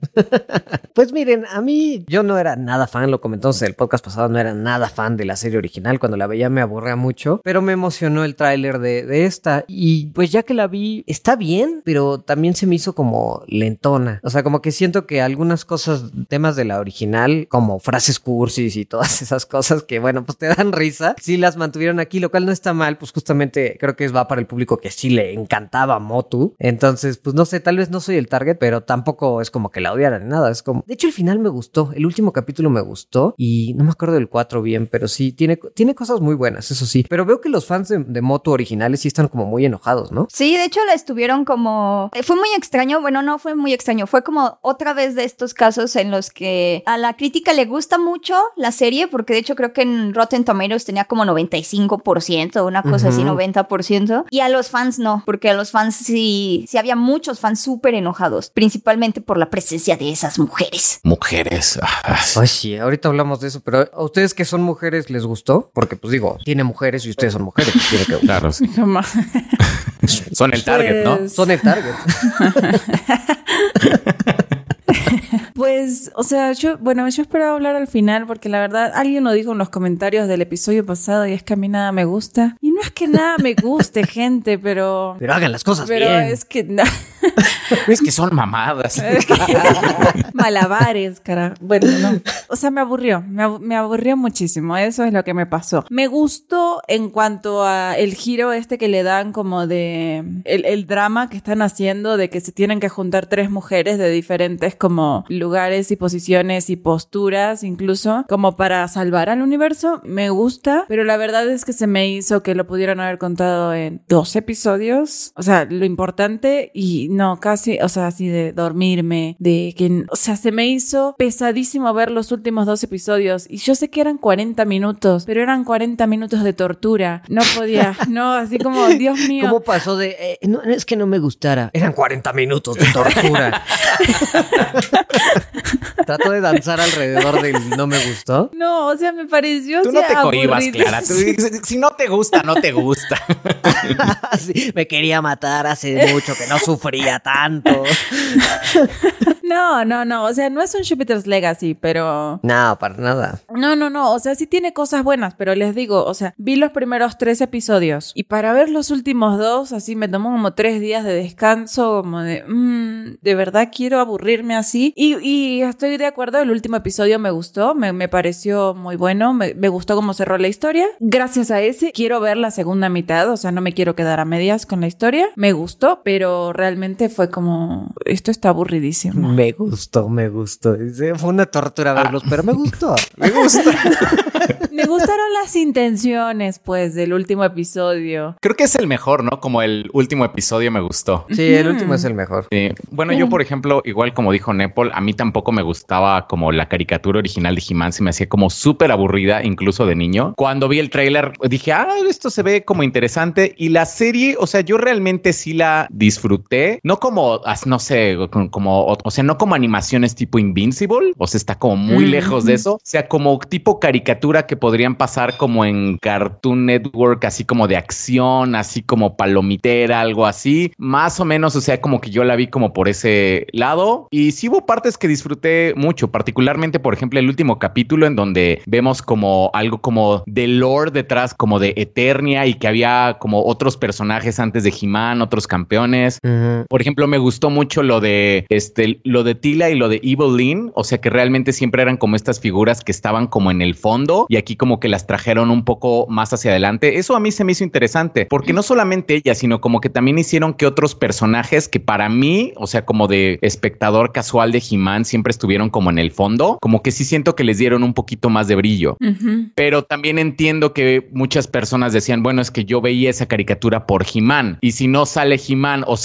<laughs> pues miren, a mí yo no era nada fan, lo comentamos en el podcast pasado, no era nada fan de la serie original. Cuando la veía me aburría mucho, pero me emocionó el tráiler de, de esta. Y pues ya que la vi, está bien, pero también se me hizo como lentona. O sea, como que siento que algunas cosas, temas de la original, como frases cursis y todas <laughs> esas cosas que, bueno, pues te dan risa, sí las mantuvieron aquí, lo cual no está mal, pues justamente creo que va para el público que sí le encantaba Motu. Entonces, pues no sé, tal vez no soy el target, pero tampoco es como que la odiaran nada. Es como, de hecho, el final me gustó, el último capítulo me gustó y no me acuerdo del 4 bien, pero sí, tiene, tiene cosas muy buenas, eso sí. Pero veo que los fans de, de Motu originales sí están como muy enojados, ¿no? Sí, de hecho la estuvieron como... eh, Fue muy extraño, bueno, no fue muy extraño, fue como otra vez de estos casos en los que a la crítica le gusta mucho la serie, porque de hecho creo que en Rotten Tomatoes tenía como 95%, una cosa así, Ujú. 90%, y a los fans no, porque a los fans sí, sí había muchos fans súper enojados, principalmente por la presencia de esas mujeres. Mujeres. Ah, Ay, sí, ahorita hablamos de eso, pero a ustedes son mujeres les gustó, porque pues digo, tiene mujeres y ustedes son mujeres, pues tiene que gustar. Claro, sí. Son el target, ¿no? Pues- Son el target. <laughs> Pues, o sea, yo, bueno, yo esperaba hablar al final porque la verdad alguien lo dijo en los comentarios del episodio pasado y es que a mí nada me gusta. Y no es que nada me guste, <laughs> gente, pero... Pero hagan las cosas Pero bien. es que... no. <laughs> Es que son mamadas. <laughs> Malabares, cara. Bueno, no. O sea, me aburrió. Me, abu- me aburrió muchísimo. Eso es lo que me pasó. Me gustó en cuanto a el giro este que le dan como de el, el drama que están haciendo de que se tienen que juntar tres mujeres de diferentes como lugares y posiciones y posturas incluso como para salvar al universo. Me gusta, pero la verdad es que se me hizo que lo pudieran haber contado en dos episodios. O sea, lo importante y no, casi, o sea, así de dormirme, de que, o sea, se me hizo pesadísimo ver los últimos dos episodios y yo sé que eran 40 minutos, pero eran 40 minutos de tortura. No podía, <laughs> no, así como, Dios mío. ¿Cómo pasó de, eh, no, es que no me gustara? Eran 40 minutos de tortura. <laughs> <laughs> Trato de danzar alrededor del no me gustó. No, o sea, me pareció Tú no te cohibas, aburrido. Clara. Tú <laughs> si no te gusta, no te gusta. <laughs> Sí, me quería matar hace mucho que no sufría tanto. No, no, no, o sea, no es un Jupiter's Legacy, pero... No, para nada. No, no, no, o sea, sí tiene cosas buenas, pero les digo, o sea, vi los primeros tres episodios y para ver los últimos dos, así me tomó como tres días de descanso, como de, "Mm, de verdad quiero aburrirme así. Y, y estoy de acuerdo, el último episodio me gustó, me, me pareció muy bueno, me, me gustó cómo cerró la historia. Gracias a ese, quiero ver la segunda mitad, o sea, no me quiero quedar a medias con la historia. Me gustó, pero realmente fue como, esto está aburridísimo. Me gustó, me gustó. Fue una tortura verlos, pero me gustó. Me <laughs> gusta. <laughs> Me gustaron las intenciones, pues, del último episodio. Creo que es el mejor, ¿no? Como el último episodio me gustó. Sí, el último es el mejor. Sí. Bueno, yo, por ejemplo, igual como dijo Nepal, a mí tampoco me gustaba como la caricatura original de He-Man, se me hacía como súper aburrida, incluso de niño. Cuando vi el tráiler, dije, ah, esto se ve como interesante. Y la serie, o sea, yo realmente sí la disfruté, no como, no sé, como, o, o sea, no como animaciones tipo Invincible, o sea, está como muy Mm. lejos de eso, o sea, como tipo caricatura que podrían pasar como en Cartoon Network, así como de acción, así como palomitera, algo así. Más o menos, o sea, como que yo la vi como por ese lado. Y sí hubo partes que disfruté mucho, particularmente, por ejemplo, el último capítulo en donde vemos como algo como de lore detrás, como de Eternia y que había como otros personajes antes de He-Man, otros campeones. Por ejemplo, me gustó mucho lo de este, lo de Tila y lo de Evil Lynn, o sea que realmente siempre eran como estas figuras que estaban como en el fondo y aquí como que las trajeron un poco más hacia adelante. Eso a mí se me hizo interesante, porque no solamente ella, sino como que también hicieron que otros personajes que para mí, o sea, como de espectador casual de He-Man, siempre estuvieron como en el fondo, como que sí siento que les dieron un poquito más de brillo. Pero también entiendo que muchas personas decían, bueno, es que yo veía esa caricatura por He-Man y si no sale He-Man o,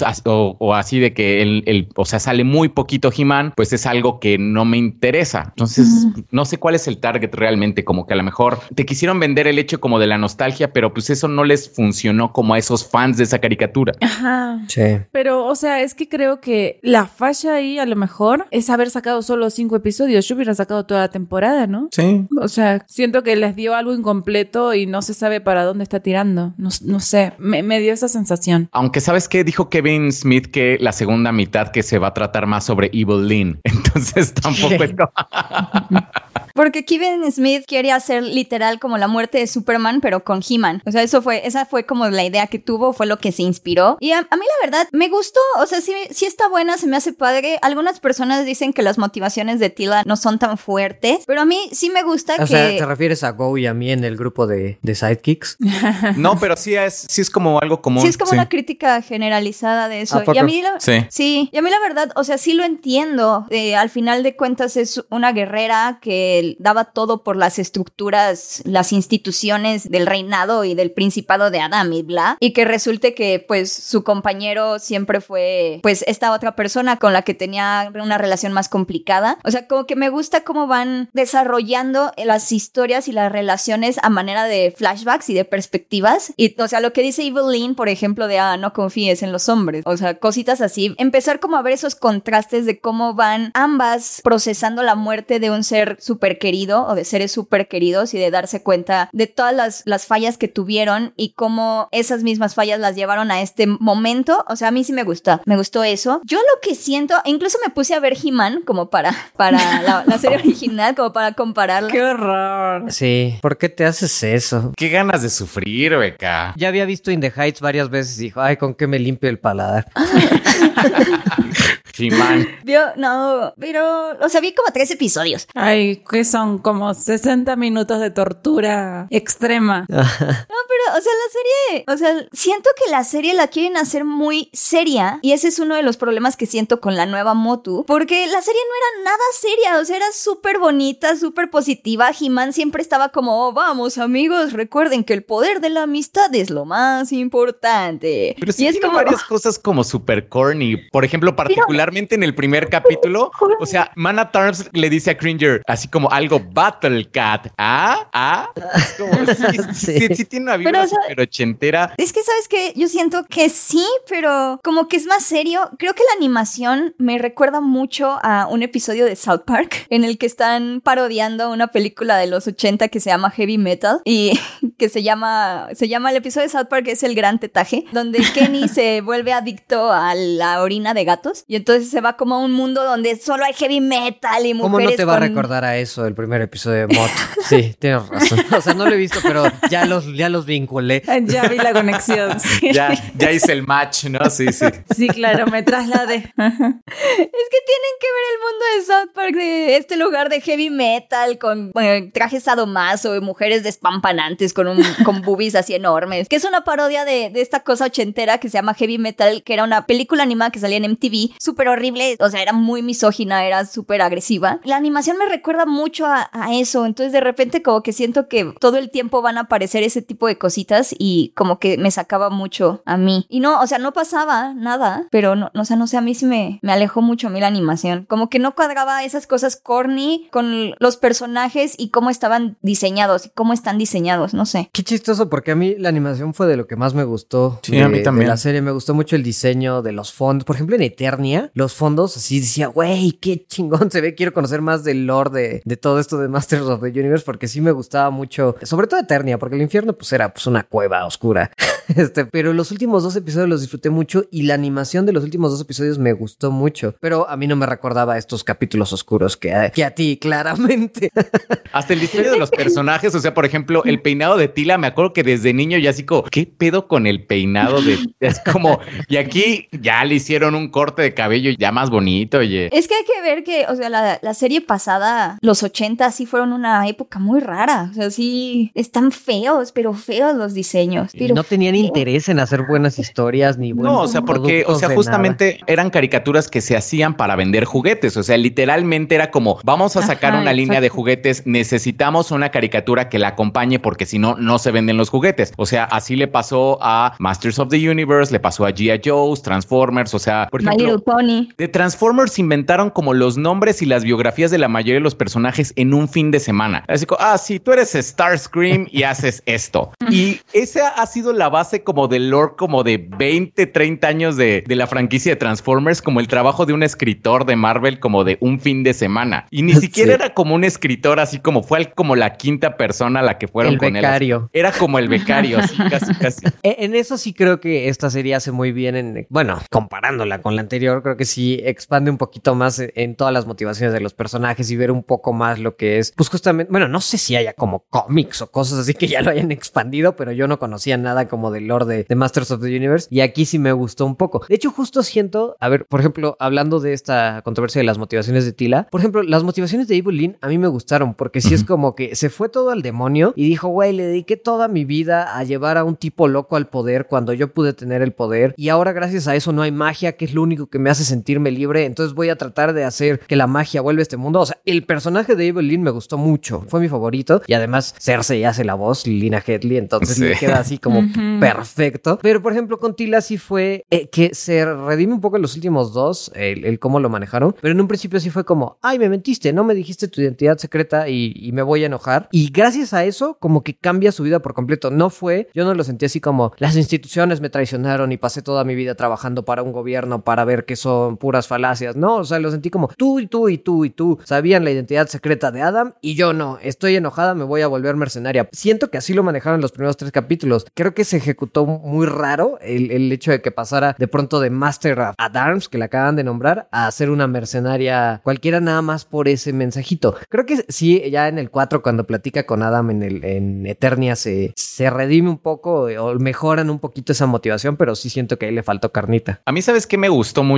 o, así de que el, o sea, sale muy poquito He-Man, pues es algo que no me interesa. Entonces, no sé cuál es el target realmente, como que a lo mejor te quisieron vender el hecho como de la nostalgia, pero pues eso no les funcionó como a esos fans de esa caricatura. Ajá. Sí. Pero, o sea, es que creo que la falla ahí a lo mejor es haber sacado solo cinco episodios. Yo hubiera sacado toda la temporada, ¿no? Sí. O sea, siento que les dio algo incompleto y no se sabe para dónde está tirando. No, sé, me, me dio esa sensación. Aunque, ¿sabes qué? Dijo Kevin Smith que la segunda mitad que se va a tratar más sobre Evil Lynn. <laughs> Entonces tampoco es como... <laughs> Porque Kevin Smith quiere hacer literal como la muerte de Superman, pero con He-Man. O sea, eso fue, esa fue como la idea que tuvo, fue lo que se inspiró. Y a, mí la verdad me gustó, o sea, sí, sí está buena, se me hace padre. Algunas personas dicen que las motivaciones de Tila no son tan fuertes, pero a mí sí me gusta que... O sea, ¿te refieres a Go y a mí en el grupo de, de sidekicks? <laughs> no, pero sí es, sí es como algo común. Sí es como una crítica generalizada de eso. y a mí, la, sí. sí. y a mí la verdad, o sea, sí lo entiendo. Eh, al final de cuentas es una guerrera que daba todo por las estructuras, las instituciones del reinado y del principado de Adam y bla, y que resulte que pues su compañero siempre fue pues esta otra persona con la que tenía una relación más complicada. O sea, como que me gusta cómo van desarrollando las historias y las relaciones a manera de flashbacks y de perspectivas. Y, o sea, lo que dice Evelyn, por ejemplo, de, ah, no confíes en los hombres. O sea, cositas así. Empezar como a ver esos contrastes de cómo van ambas procesando la muerte de un ser súper querido o de seres súper queridos y de darse cuenta de todas las, las fallas que tuvieron y cómo esas mismas fallas las llevaron a este momento. O sea, a mí sí me gusta, me gustó eso. Yo lo que siento, incluso me puse a ver He-Man como para, <laughs> para la, serie <laughs> original, como para compararla. ¡Qué horror! Sí, ¿por qué te haces eso? Qué ganas de sufrir, Beca. Ya había visto In the Heights varias veces y dijo, ay, ¿con qué me limpio el paladar? <laughs> <laughs> He-Man. No, pero, o sea, vi como tres episodios. Ay, que son como 60 minutos de tortura extrema. <laughs> no, pero, o sea, la serie, o sea, siento que la serie la quieren hacer muy seria y ese es uno de los problemas que siento con la nueva Motu, porque la serie no era nada seria, o sea, era súper bonita, súper positiva. He-Man siempre estaba como, oh, vamos amigos, recuerden que el poder de la amistad es lo más importante. Pero sí y es como... varias cosas como súper corny, por ejemplo, particularmente en el primer capítulo, o sea, Mana Tarms le dice a Cringer así como algo Battle Cat. Ah, ah. <laughs> sí, sí, tiene una vibra súper ochentera. Es que, ¿sabes que Yo siento que sí, pero como que es más serio. Creo que la animación me recuerda mucho a un episodio de South Park <laughs> en el que están parodiando una película de los 80 que se llama Heavy Metal y <laughs> que se llama, se llama el episodio de South Park es el gran tetaje, donde Kenny se vuelve adicto a la orina de gatos y entonces se va como a un mundo donde solo hay heavy metal y mujeres ¿Cómo no te va a recordar a eso el primer episodio de Mot? Sí, tienes razón. O sea, no lo he visto, pero ya los, ya los vinculé. <laughs> Ya vi la conexión. <laughs> Ya, ya hice el match, ¿no? Sí, sí. Sí, claro, me trasladé. es que tienen que ver el mundo de South Park, de este lugar de heavy metal con trajes sadomaso y mujeres despampanantes con, un, con boobies así enormes, que es una parodia de, de esta cosa ochentera que se llama Heavy Metal, que era una película animada que salía en MTV, súper horrible, o sea, era muy misógina, era súper agresiva. La animación me recuerda mucho a, eso, entonces de repente como que siento que todo el tiempo van a aparecer ese tipo de cositas y como que me sacaba mucho a mí. Y no, o sea, no pasaba nada, pero no, o sea, no sé, a mí sí me, me alejó mucho a mí la animación. Como que no cuadraba esas cosas corny con los personajes y cómo estaban diseñados y cómo están diseñados, no sé. Qué chistoso, porque a mí la animación fue de lo que más me gustó. Sí, a mí también. la serie me gustó mucho el diseño de los fondos. Por ejemplo, en Eternia Los fondos, así decía, güey, qué chingón se ve, quiero conocer más del lore de, de todo esto de Masters of the Universe, porque sí me gustaba mucho, sobre todo Eternia, porque el infierno pues era pues una cueva oscura. <laughs> Este, pero los últimos dos episodios los disfruté mucho y la animación de los últimos dos episodios me gustó mucho, pero a mí no me recordaba estos capítulos oscuros que que a ti, claramente. <laughs> Hasta el diseño de los personajes, o sea, por ejemplo, el peinado de Tila, me acuerdo que desde niño ya así como, ¿qué pedo con el peinado de Es como, y aquí ya le hicieron un corte de cabello ya más bonito, oye. Es que hay que ver que, o sea, la, la serie pasada, los 80 sí fueron una época muy rara. O sea, sí, están feos, pero feos los diseños. Pero no tenían interés en hacer buenas historias ni buenos No, o sea, porque, o sea, justamente eran caricaturas que se hacían para vender juguetes. O sea, literalmente era como, vamos a sacar Ajá, una línea de juguetes, necesitamos una caricatura que la acompañe porque si no, no se venden los juguetes. O sea, así le pasó a Masters of the Universe, le pasó a G.I. Joe's, Transformers, o sea, por My ejemplo, Little Pony. de Transformers inventaron como los nombres y las biografías de la mayoría de los personajes en un fin de semana. Así como, ah, sí, tú eres Starscream y haces esto. <laughs> Y esa ha sido la base como del lore como de 20, 30 años de, de la franquicia de Transformers, como el trabajo de un escritor de Marvel como de un fin de semana. Y ni <laughs> siquiera Sí. era como un escritor así como fue como la quinta persona a la que fueron El con él. becario. Era como el becario, así, casi, casi. <laughs> E- En eso sí creo que esta serie hace muy bien en, bueno, comparándola con la anterior, creo que sí expande un poquito más en, en todas las motivaciones de los personajes y ver un poco más lo que es, pues justamente, bueno, no sé si haya como cómics o cosas así que ya lo hayan <laughs> expandido, pero yo no conocía nada como del lore de, de Masters of the Universe y aquí sí me gustó un poco. De hecho, justo siento, a ver, por ejemplo, hablando de esta controversia de las motivaciones de Tila, por ejemplo, las motivaciones de Evil Lynn a mí me gustaron porque sí es como que se fue todo al demonio y dijo, güey, le dediqué toda mi vida a llevar a un tipo loco al poder cuando yo pude tener el poder y ahora gracias a eso no hay magia, que es lo único que me hace sentirme libre, entonces voy a tratar de hacer que la magia vuelva a este mundo. O sea, el personaje de Evil Lynn me gustó mucho, fue mi favorito y además Cersei hace la voz, Lina Headley, entonces Sí. le queda así como perfecto. Pero por ejemplo, con Tila sí fue eh, que se redime un poco en los últimos dos, el, el cómo lo manejaron, pero en un principio sí fue como, ay, me mentiste, no me dijiste tu identidad secreta y, y me voy a enojar. Y gracias a eso, como que cambia su vida por completo. No fue, yo no lo sentí así como, las instituciones me traicionaron y pasé toda mi vida trabajando para un gobierno para ver que son puras falacias. No, o sea, lo sentí como, tú y tú y tú y tú sabían la identidad secreta de Adam y yo no. Estoy enojada, me voy a volver mercenaria. Siento que así lo manejaron los primeros tres capítulos. Creo que se ejecutó muy raro el, el hecho de que pasara de pronto de Master of at Arms, que la acaban de nombrar, a ser una mercenaria cualquiera nada más por ese mensajito. Creo que sí, ya en el 4, cuando platica con Adam en, el, en Eternia, se, se redime un poco o mejoran un poquito esa motivación, pero sí siento que ahí le faltó carnita. A mí, ¿sabes qué me gustó mucho?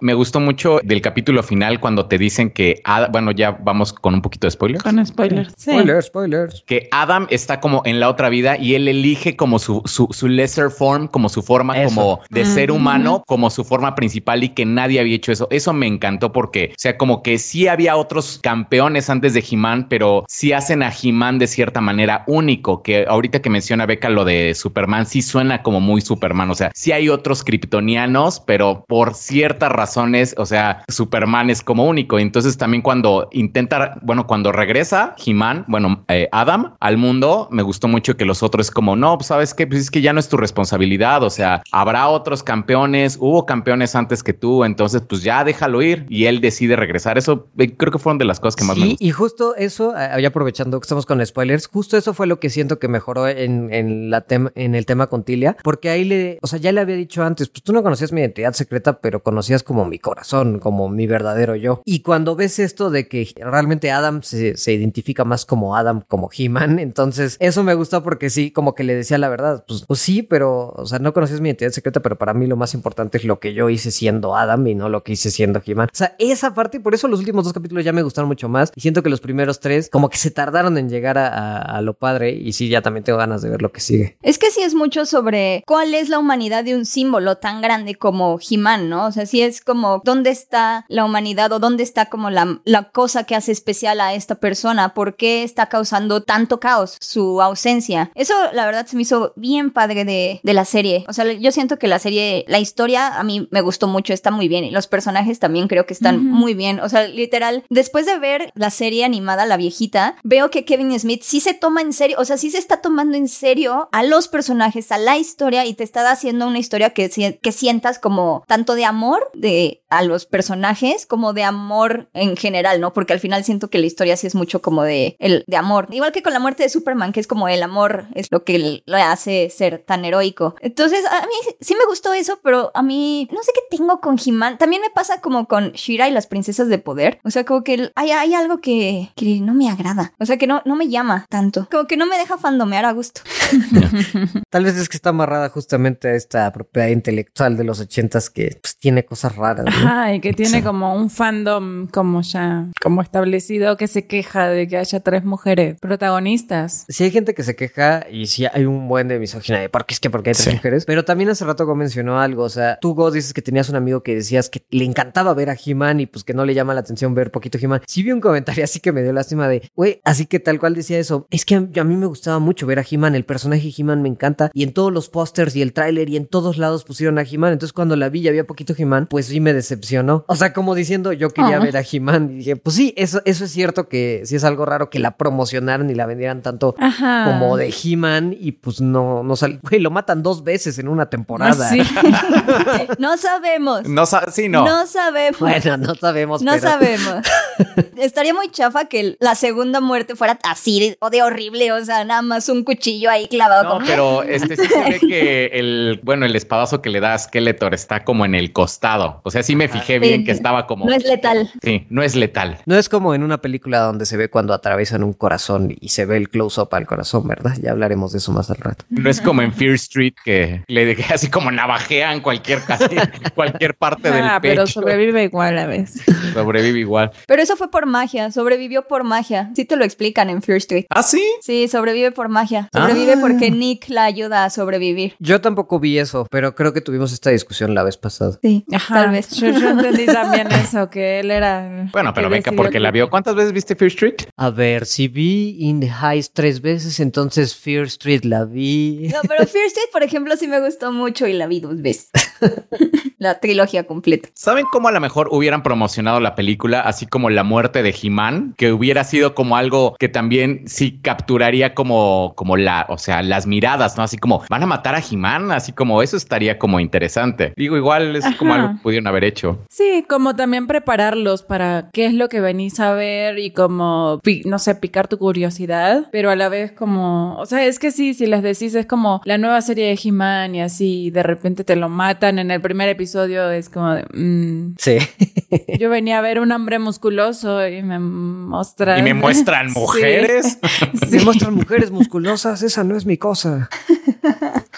Me gustó mucho del capítulo final cuando te dicen que, Ad- bueno, ya vamos con un poquito de spoiler. Con spoilers. Sí. Spoilers, spoilers. Que Adam está como en la otra vida y él elige como su, su, su lesser form, como su forma Eso. como de ser Ujú. humano, como su forma principal y que nadie había hecho eso. Eso me encantó porque, o sea, como que sí había otros campeones antes de He-Man, pero sí hacen a He-Man de cierta manera único, que ahorita que menciona Beca lo de Superman, sí suena como muy Superman, o sea, sí hay otros kryptonianos, pero por ciertas razones, o sea, Superman es como único. Entonces también cuando intenta, bueno, cuando regresa He-Man, bueno, eh, Adam al mundo, me gustó mucho que los otros como, no, pues sabes qué, pues es que ya no es tu responsabilidad, o sea, habrá otros campeones, hubo campeones antes que tú, entonces pues ya déjalo ir y él decide regresar. Eso eh, creo que fueron de las cosas que más me Sí, gustaron. y justo eso, ya aprovechando que estamos con spoilers, justo eso fue lo que siento que mejoró en, en, la tem- en el tema con Tilia, porque ahí le, o sea, ya le había dicho antes, pues tú no conocías mi identidad secreta, pero conocías como mi corazón, como mi verdadero yo. Y cuando ves esto de que realmente Adam se, se identifica más como Adam, como He-Man, <laughs> entonces eso me gustó porque sí, como que le decía la verdad, pues, pues sí, pero, o sea, no conocías mi identidad secreta, pero para mí lo más importante es lo que yo hice siendo Adam y no lo que hice siendo He-Man. O sea, esa parte, por eso los últimos dos capítulos ya me gustaron mucho más y siento que los primeros tres como que se tardaron en llegar a, a- lo padre y sí, ya también tengo ganas de ver lo que sigue. Es que sí es mucho sobre cuál es la humanidad de un símbolo tan grande como He-Man, ¿no? Sí es como dónde está la humanidad o dónde está como la, la cosa que hace especial a esta persona, por qué está causando tanto caos su ausencia. Eso, la verdad, se me hizo bien padre de, de la serie. O sea, yo siento que la serie, la historia a mí me gustó mucho, está muy bien y los personajes también creo que están muy bien. O sea, literal, después de ver la serie animada, la viejita, veo que Kevin Smith sí se toma en serio, o sea, sí se está tomando en serio a los personajes, a la historia y te está haciendo una historia que sientas como tanto de amor de a los personajes como de amor en general, ¿no? Porque al final siento que la historia sí es mucho como de el de amor. Igual que con la muerte de Superman, que es como el amor es lo que le hace ser tan heroico. Entonces, a mí sí me gustó eso, pero a mí no sé qué tengo con He-Man. También me pasa como con Shira y las princesas de poder. O sea, como que hay, hay algo que, que no me agrada. O sea, que no, no me llama tanto. Como que no me deja fandomear a gusto. <laughs> Tal vez es que está amarrada justamente a esta propiedad intelectual de los ochentas que pues, tiene cosas raras. Ajá, y que tiene como un fandom como ya como establecido que se queja de que haya tres mujeres protagonistas. Sí hay gente que se queja y sí hay un buen de misoginia de por qué es que porque hay tres mujeres, pero también hace rato mencionó algo, o sea, tú God dices que tenías un amigo que decías que le encantaba ver a He-Man y pues que no le llama la atención ver poquito He-Man. Sí vi un comentario así que me dio lástima de, güey, así que tal cual decía eso, es que a, a mí me gustaba mucho ver a He-Man, el personaje He-Man me encanta y en todos los pósters y el tráiler y en todos lados pusieron a He-Man, entonces cuando la vi y había poquito He-Man, pues sí me decepcionó. O sea, como diciendo, yo quería ver a He-Man y dije, pues sí, eso, eso es cierto que sí es algo raro que la promocionaran y la vendieran tanto como de He-Man y pues no, no sale, güey, lo matan dos veces en una temporada. <laughs> no sabemos. No sí, no. No sabemos. Bueno, no sabemos. No sabemos. <laughs> Estaría muy chafa que la segunda muerte fuera así o de horrible, o sea, nada más un cuchillo ahí clavado. No, pero <laughs> este sí se ve que el, bueno, el espadazo que le da a Skeletor está como en el costado. O sea, sí me fijé bien que estaba como. No es letal. Sí, no es letal. No es como en una película donde se ve cuando atraviesan un corazón y se ve el close-up al corazón, ¿verdad? Ya hablaremos de eso más al rato. No es como en Fear Street que le dejé así como navajean cualquier, casi, <laughs> cualquier parte del ah, pecho. pero sobrevive igual a veces. Sobrevive igual. Pero eso fue por magia, sobrevivió por magia. Sí te lo explican en Fear Street. ¿Ah, sí? Sí, sobrevive por magia. Sobrevive ah. porque Nick la ayuda a sobrevivir. Yo tampoco vi eso, pero creo que tuvimos esta discusión la vez pasada. Sí, tal vez. <laughs> Yo, entendí también eso, que él era... Bueno, pero venga, porque la vio. ¿Cuántas veces viste Fear Street? A ver, si vi In the Heights tres veces, entonces Fear Street la vi. No, pero Fear Street, por ejemplo, sí me gustó mucho y la vi dos veces. <laughs> la trilogía completa. ¿Saben cómo a lo mejor hubieran promocionado la película, así como la muerte de He-Man? Que hubiera sido como algo que también sí capturaría como, como la, o sea, las miradas, ¿no? Así como, van a matar a He-Man, así como eso estaría como interesante. Digo, igual es como algo que pudieron haber hecho. Sí, como también prepararlos para qué es lo que venís a ver y como, no sé, picar tu curiosidad, pero a la vez como, o sea, es que sí, si les decís es como la nueva serie de He-Man y así, de repente te lo matan en el primer episodio, es como de... Mm. Sí. <laughs> Yo venía a ver un hombre musculoso y me muestran... Y me muestran <laughs> mujeres. <laughs> Me muestran mujeres musculosas, esa no es mi cosa.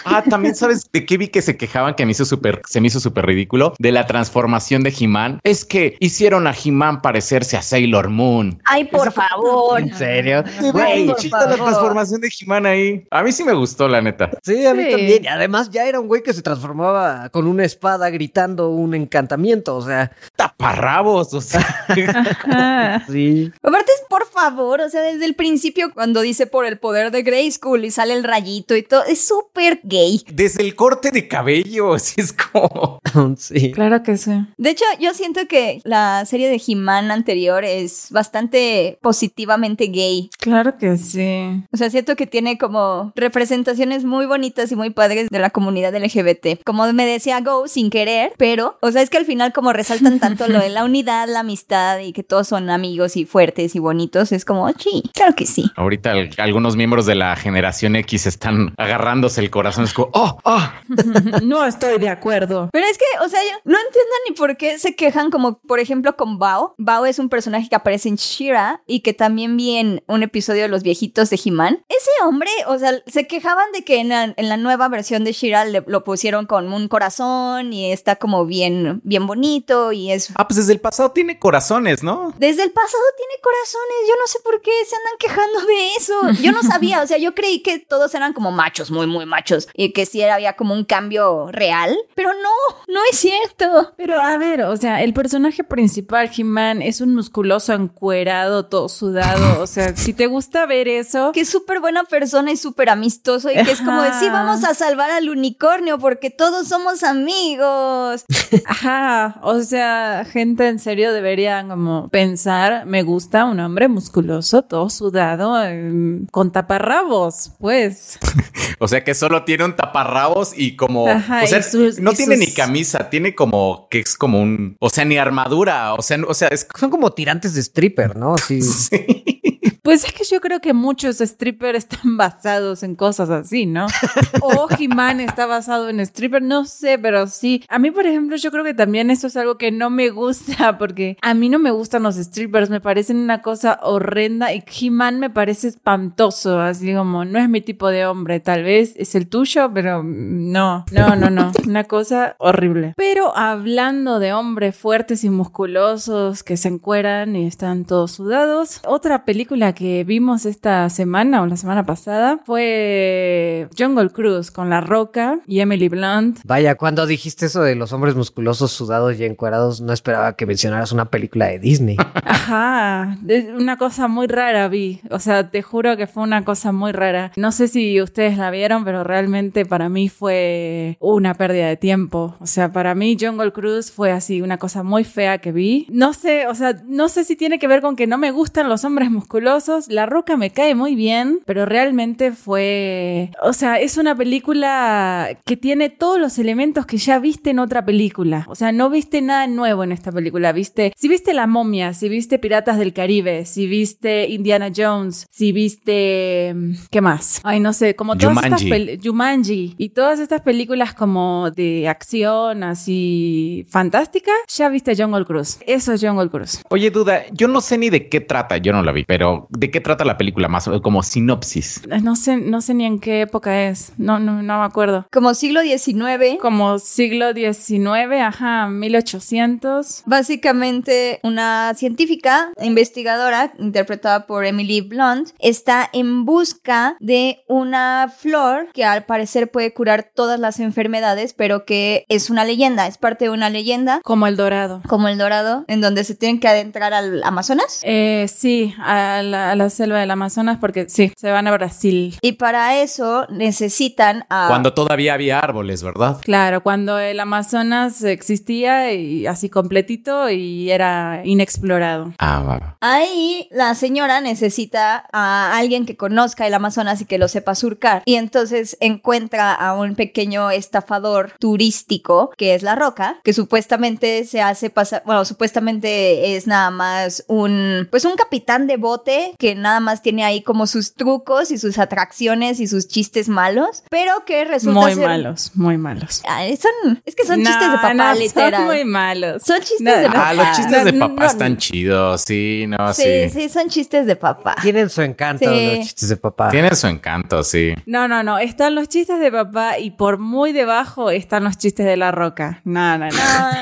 Ah, también sabes de qué vi que se quejaban que me hizo súper, se me hizo súper ridículo de la transformación de He-Man. Es que hicieron a He-Man parecerse a Sailor Moon. Ay, por favor. ¿En serio? Güey, la transformación de He-Man ahí. A mí sí me gustó, la neta. Sí, a mí también. Y además ya era un güey que se transformaba con una espada gritando un encantamiento, o sea. Taparrabos, o sea. <laughs> sí. Aparte es por favor, o sea, desde el principio cuando dice por el poder de Grayskull y sale el rayito y todo, es súper gay. Desde el corte de cabello, <laughs> así es como... <laughs> sí. Claro que sí. De hecho, yo siento que la serie de He-Man anterior es bastante positivamente gay. Claro que sí. O sea, siento que tiene como representaciones muy bonitas y muy padres de la comunidad LGBT. Como me decía Go, sin querer, pero, o sea, es que al final como resaltan tanto lo de la <laughs> unidad, la amistad y que todos son amigos y fuertes y bonitos, es como, sí, claro que sí. Ahorita algunos miembros de la generación X están agarrándose el corazón, es como, oh, oh. <laughs> no estoy de acuerdo. Pero es que, o sea, yo no entiendo ni por qué se quejan como, por ejemplo, con Bao. Bao es un personaje que aparece en Shira y que también vi en un episodio de Los Viejitos de He-Man. Ese hombre, o sea, se quejaban de que en la, nueva versión de Shira lo pusieron con un corazón y está como bien, bien bonito y es... Ah, pues desde el pasado tiene corazones, ¿no? Desde el pasado tiene corazones. Yo no sé por qué se andan quejando de eso. Yo no sabía, o sea, yo creí que todos eran como machos, muy, muy machos y que sí había como un cambio real, pero no, no es cierto. Pero a ver, o sea, el personaje principal, He-Man, es un musculoso encuerado, todo sudado, o sea, <laughs> si te gusta ver eso... Que es súper buena persona y súper amistoso y que es como decir, vamos a salvar al unicornio porque todos somos amigos. <laughs> Ajá, o sea, gente en serio debería como pensar, me gusta un hombre musculoso, todo sudado, em, con taparrabos, pues. <laughs> o sea que solo tiene un taparrabos y como, Ajá, o sea, y sus- no tiene sus- ni camisa, tiene como que es como un, o sea, ni armadura, o sea, o sea, es Son como tirantes de stripper, ¿no? Así. <laughs> Pues es que yo creo que muchos strippers <laughs> están basados en cosas así, ¿no? O He-Man está basado en stripper, no sé, pero sí. A mí, por ejemplo, yo creo que también eso es algo que no me gusta, porque a mí no me gustan los strippers, me parecen una cosa horrenda y He-Man me parece espantoso, así como no es mi tipo de hombre, tal vez es el tuyo, pero no, no, no, no, una cosa horrible. Pero hablando de hombres fuertes y musculosos que se encueran y están todos sudados, otra película que vimos esta semana o la semana pasada fue Jungle Cruise con La Roca y Emily Blunt. Vaya, cuando dijiste eso de los hombres musculosos, sudados y encuerados, no esperaba que mencionaras una película de Disney. <laughs> Ajá, una cosa muy rara vi, o sea, te juro que fue una cosa muy rara. No sé si ustedes la vieron, pero realmente para mí fue una pérdida de tiempo. O sea, para mí Jungle Cruise fue así, una cosa muy fea que vi. No sé, o sea, no sé si tiene que ver con que no me gustan los hombres musculosos. La Roca me cae muy bien, pero realmente fue, o sea, es una película que tiene todos los elementos que ya viste en otra película. O sea, no viste nada nuevo en esta película, viste, si viste La momia, si viste Piratas del Caribe, si viste Indiana Jones, si viste ¿qué más? Ay, no sé, como todas estas Jumanji. pel- Jumanji y todas estas películas como de acción así fantástica, ya viste Jungle Cruise. Eso es Jungle Cruise. Oye, duda, yo no sé ni de qué trata, yo no la vi, pero ¿de qué trata la película más como sinopsis? No sé, no sé ni en qué época es. No, no, no me acuerdo. Como siglo XIX, Como siglo XIX, ajá, 1800. Básicamente, una científica investigadora, interpretada por Emily Blunt, está en busca de una flor que al parecer puede curar todas las enfermedades, pero que es una leyenda, es parte de una leyenda, Como el dorado. como el dorado, en donde se tienen que adentrar al Amazonas. Eh, sí, a la, a la selva del Amazonas, porque sí, se van a Brasil. Y para eso necesitan a... Cuando todavía había árboles, ¿verdad? Claro, cuando el Amazonas existía y así completito y era inexplorado. Ah, va, va. Ahí la señora necesita a alguien que conozca el Amazonas y que lo sepa surcar. Y entonces encuentra a un pequeño estafador turístico que es La Roca, que supuestamente se hace pasar, bueno, supuestamente es nada más un, pues un capitán de bote que nada más tiene ahí como sus trucos y sus atracciones y sus chistes malos, pero que resulta Muy ser... malos, muy malos. Ay, son, es que son No, chistes de papá, no, literal. Son muy malos. Son chistes No, de papá. Ah, los chistes de No, papá no, están chidos, sí, no, sí. Sí, sí, son chistes de papá. Tienen su encanto Sí. los chistes de papá. Tienen su encanto, sí. No, no, no. Están los chistes de papá y por muy debajo están los chistes de la roca. No, no, no.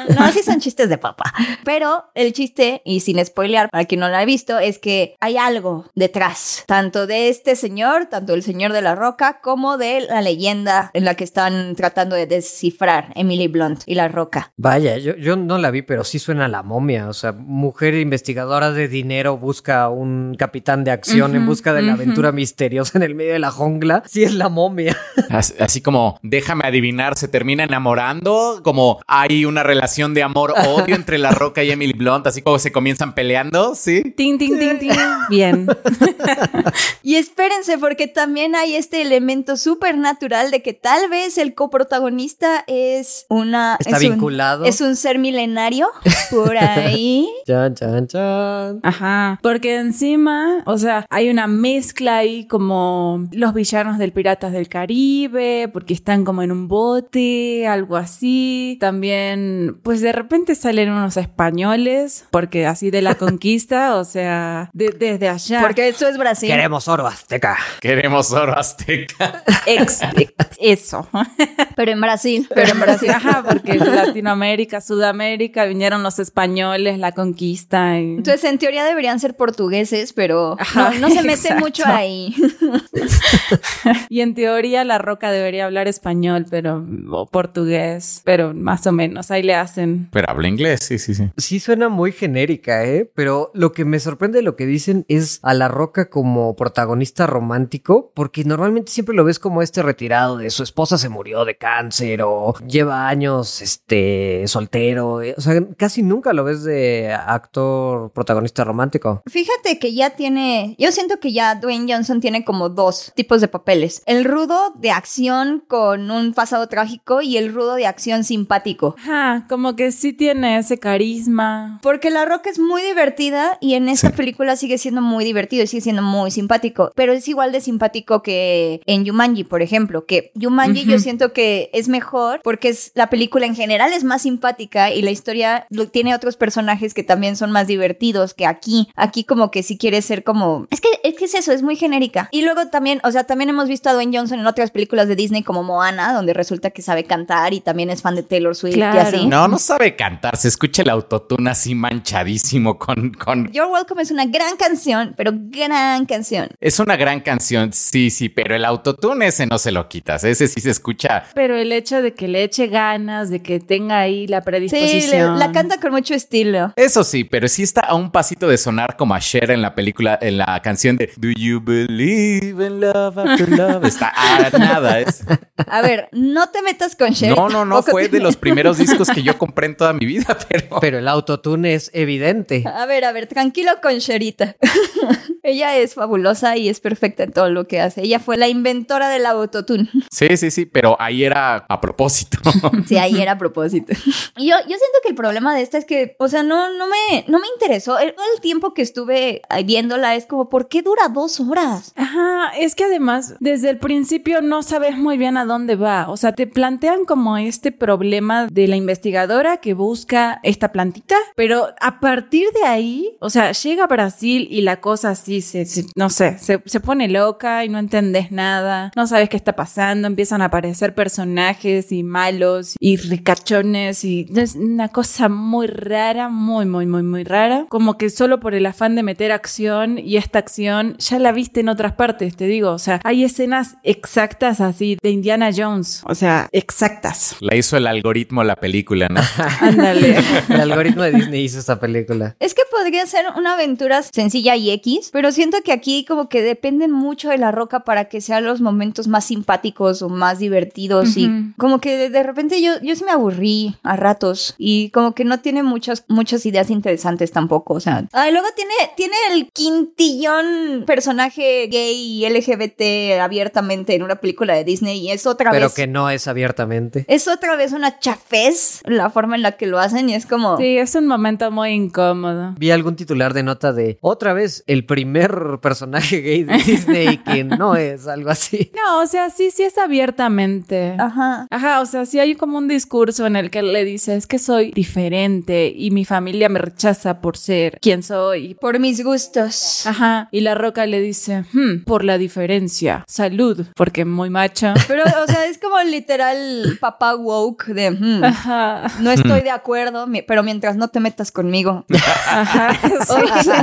No, no, sí son chistes de papá. Pero el chiste, y sin spoilear para quien no lo ha visto, es que hay algo detrás, tanto de este señor, tanto el señor de la roca, como de la leyenda en la que están tratando de descifrar Emily Blunt y la roca. Vaya, yo, yo no la vi, pero sí suena a la momia. O sea, mujer investigadora de dinero busca a un capitán de acción en Ujú, busca de la aventura misteriosa en el medio de la jungla. Sí es la momia. <laughs> Así, así como, déjame adivinar, se termina enamorando, como hay una relación de amor-odio entre La Roca y Emily Blunt, así como se comienzan peleando, ¿sí? Ting, ting, ting, ting. Bien. <laughs> Y espérense, porque también hay este elemento supernatural de que tal vez el coprotagonista es una... Está es un- vinculado. es un ser milenario por <laughs> ahí. Chan, chan, chan. Ajá. Porque encima, o sea, hay una mezcla ahí como los villanos del Piratas del Caribe, porque están como en un bote, algo así. También, pues de repente salen unos españoles, porque así de la <laughs> conquista, o sea, de- desde allá. Porque eso es Brasil. Queremos oro azteca. Queremos oro azteca. Ex- <laughs> ex- eso. <laughs> Pero en Brasil. Pero en Brasil, ajá, porque Latinoamérica, Sudamérica, vinieron los españoles, la conquista. Y... Entonces, en teoría deberían ser portugueses, pero Ajá, no, no se mete exacto. mucho ahí. <laughs> Y en teoría la roca debería hablar español, pero o portugués, pero más o menos ahí le hacen. Pero habla inglés, sí, sí, sí. Sí suena muy genérica, ¿eh? Pero lo que me sorprende de lo que dicen es a La Roca como protagonista romántico, porque normalmente siempre lo ves como este retirado de su esposa se murió de cáncer o lleva años este soltero, eh, o sea, casi nunca lo ves de actor protagonista romántico. Fíjate que ya tiene, yo siento que ya Dwayne Johnson tiene como dos tipos de papeles. El rudo de acción con un pasado trágico y el rudo de acción simpático. Ajá, como que sí tiene ese carisma. Porque La Roca es muy divertida y en esta película sigue siendo muy divertido y sigue siendo muy simpático, pero es igual de simpático que en Yumanji, por ejemplo, que Yumanji yo siento que es mejor porque es la película en general es más simpática y la historia lo, tiene otros personajes que también son más divertidos que aquí. Aquí como que si quiere ser como es que es que es eso, es muy genérica. Y luego también, o sea, también hemos visto a Dwayne Johnson en otras películas de Disney como Moana, donde resulta que sabe cantar y también es fan de Taylor Swift y así. No, no sabe cantar. Se escucha el autotune así manchadísimo con, con... You're Welcome es una gran canción, pero gran canción. Es una gran canción, sí, sí, pero el autotune ese no se lo quitas. Ese sí se escucha. Pero el hecho de que le eche ganas, de que tenga ahí la Sí, predisposición. le- la canta con mucho estilo. Eso sí, pero sí está a un pasito de sonar como a Cher en la película, en la canción de Do You Believe in Love After Love? Está a nada. Es... <laughs> A ver, no te metas con Cher. No, no, no, fue de los primeros discos que yo <laughs> compré en toda mi vida, pero... Pero el autotune es evidente. A ver, a ver, tranquilo con Sherita. <laughs> <laughs> Ella es fabulosa y es perfecta en todo lo que hace. Ella fue la inventora del autotune. Sí, sí, sí, pero ahí era a propósito. <laughs> Sí, ahí era a propósito. Y yo, yo siento que el problema de esta es que, o sea, no, no, me, no me interesó. El, todo el tiempo que estuve viéndola es como, ¿por qué dura dos horas? Ajá, es que además desde el principio no sabes muy bien a dónde va. O sea, te plantean como este problema de la investigadora que busca esta plantita, pero a partir de ahí, o sea, llega a Brasil y la cosa así se, se- no sé, se, se pone loca y no entendés nada, no sabes qué está pasando, empiezan a aparecer personajes y malos y ricachones y es una cosa muy rara, muy, muy, muy, muy rara. Como que solo por el afán de meter acción y esta acción ya la viste en otras partes, te digo. O sea, hay escenas exactas así de Indiana Jones. O sea, exactas. La hizo el algoritmo la película, ¿no? <laughs> Ándale. El algoritmo de Disney hizo esta película. Es que podría ser una aventura sencilla y X, pero siento que aquí como que dependen mucho de la roca para que sean los momentos más simpáticos o más divertidos y como que de, de repente yo, yo sí me aburrí a ratos y como que no tiene muchas, muchas ideas interesantes tampoco, o sea. Ah, y luego tiene, tiene el quintillón personaje gay y LGBT abiertamente en una película de Disney y es otra Pero vez... que no es abiertamente. Es otra vez una chafez la forma en la que lo hacen y es como... Sí, es un momento muy incómodo. Vi algún titular de nota de otra vez el primer personaje gay de Disney que no <laughs> es algo así. No, o sea, sí, sí es abiertamente. Ajá. Ajá, o sea, sí hay como un discurso en el que él le dice, es que soy diferente y mi familia me rechaza por ser quien soy. Por mis gustos. Ajá, y la roca le dice, "Hmm, por la diferencia, salud, porque muy macho. <laughs> Pero, o sea, es como literal papá woke de, "Hmm, Ajá, no estoy de acuerdo, pero mientras no te metas conmigo. <laughs> ajá, sí.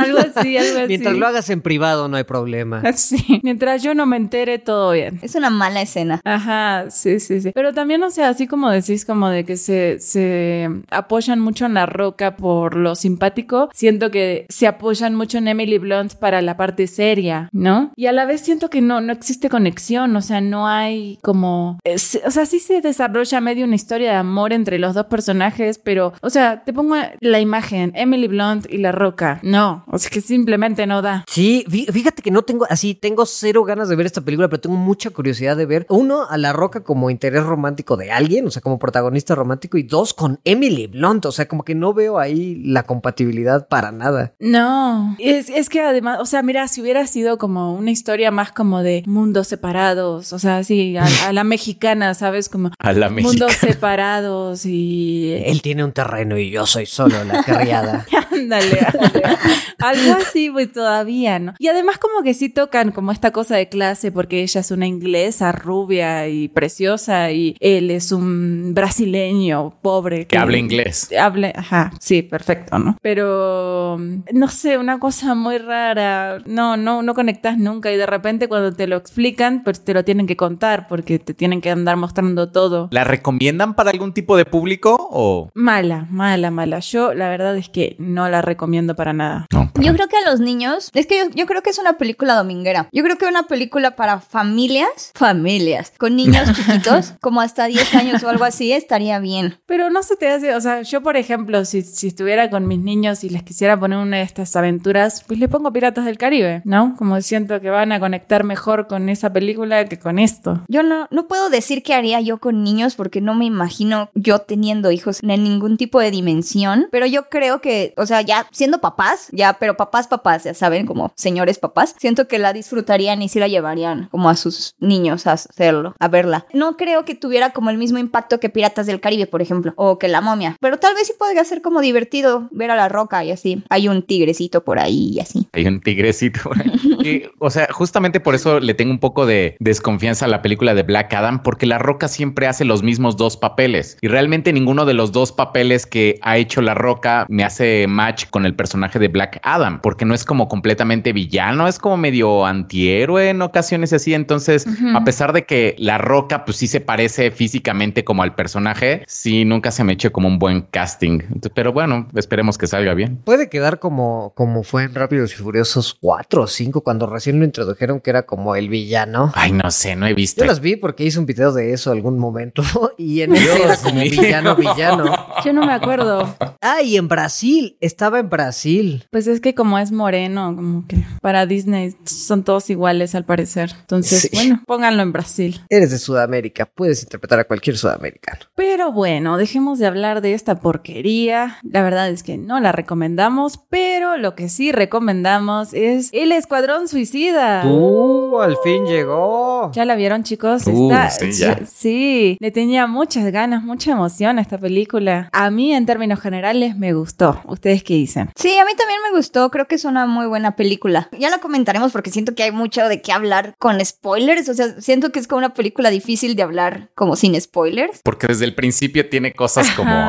Algo así, algo <laughs> así. Mientras lo hagas en privado no hay problema. <laughs> Sí, mientras yo no me entere, todo bien. Es una mala escena. Ajá, sí, sí, sí. Pero también, o sea, así como decís, como de que se, se apoyan mucho en la roca por lo simpático, siento que se apoyan mucho en Emily Blunt para la parte seria, ¿no? Y a la vez siento que no, no existe conexión, o sea, no hay como... es- o sea, sí se desarrolla medio una historia de amor entre los dos personajes, pero, o sea, te pongo la imagen, Emily Blunt y la roca. No, o sea, que simplemente no da. Sí, fí- fíjate que no tengo, así, tengo cero ganas de ver esta película, pero tengo mucha curiosidad de ver, uno, a La Roca como interés romántico de alguien, o sea, como protagonista romántico, y dos, con Emily Blunt, o sea, como que no veo ahí la compatibilidad para nada. No, es, es que además, o sea, mira, si hubiera sido como una historia más como de mundos separados, o sea, así, a, a la mexicana, ¿sabes? Como A la mundos mexicana. separados y... Él tiene un terreno y yo soy solo la criada. <laughs> Ándale, ándale. <laughs> Algo así, pues todavía, ¿no? Y además como que sí tocan como esta cosa de clase porque ella es una inglesa rubia y preciosa y él es un brasileño pobre Que habla inglés. Hable, ajá, sí, perfecto, ¿no? Pero no sé, una cosa muy rara. No, no, no conectas nunca y de repente cuando te lo explican, pues te lo tienen que contar porque te tienen que andar mostrando todo. ¿La recomiendan para algún tipo de público o Mala, mala, mala. Yo la verdad es que no la recomiendo para nada. No? Yo creo que a los niños, es que yo, yo creo que es una película dominguera. Yo creo que una película para familias, familias, con niños <laughs> chiquitos, como hasta 10 años o algo así, estaría bien. Pero no se te hace, o sea, yo por ejemplo, si, si estuviera con mis niños y les quisiera poner una de estas aventuras, pues le pongo Piratas del Caribe, ¿no? Como siento que van a conectar mejor con esa película que con esto. Yo no, no puedo decir qué haría yo con niños porque no me imagino yo teniendo hijos en ningún tipo de dimensión, pero yo creo que, o sea, ya siendo papás, ya, pero papás, papás, ya saben, como señores papás, siento que la disfrutarían y sí la llevarían como a sus niños a hacerlo, a verla. No creo que tuviera como el mismo impacto que Piratas del Caribe, por ejemplo, o que La Momia, pero tal vez sí podría ser como divertido ver a la roca y así. Hay un tigrecito por ahí y así. Hay un tigrecito. por ahí. O sea, justamente por eso le tengo un poco de desconfianza a la película de Black Adam, porque La Roca siempre hace los mismos dos papeles y realmente ninguno de los dos papeles que ha hecho La Roca me hace match con el personaje de Black Adam, porque no es como completamente villano, es como medio antihéroe en ocasiones así. Entonces, a pesar de que La Roca, pues sí se parece físicamente como al personaje, sí nunca se me echó como un buen casting. Entonces, pero bueno, esperemos que salga bien. Puede quedar como, como fue en Rápidos y Furiosos 4 o 5 cuando recién lo introdujeron que era como el villano. Ay, no sé, no he visto. Yo las vi porque hice un video de eso algún momento <laughs> y en ese era como villano, villano. Yo no me acuerdo. Ah, y en Brasil, estaba en Brasil. Pues es que como es moreno, como que para Disney son todos iguales al parecer. Entonces, Sí. bueno, pónganlo en Brasil. Eres de Sudamérica, puedes interpretar a cualquier sudamericano. Pero bueno, dejemos de hablar de esta porquería. La verdad es que no la recomendamos, pero lo que sí recomendamos es El Escuadrón Suicida. ¡Uh! Al fin llegó. ¿Ya la vieron, chicos? Uh, Esta- sí, ya. sí, le tenía muchas ganas, mucha emoción a esta película. A mí, en términos generales, me gustó. ¿Ustedes qué dicen? Sí, a mí también me gustó, creo que es una muy buena película. Ya la comentaremos porque siento que hay mucho de qué hablar con spoilers, o sea, siento que es como una película difícil de hablar como sin spoilers. Porque desde el principio tiene cosas como... <laughs>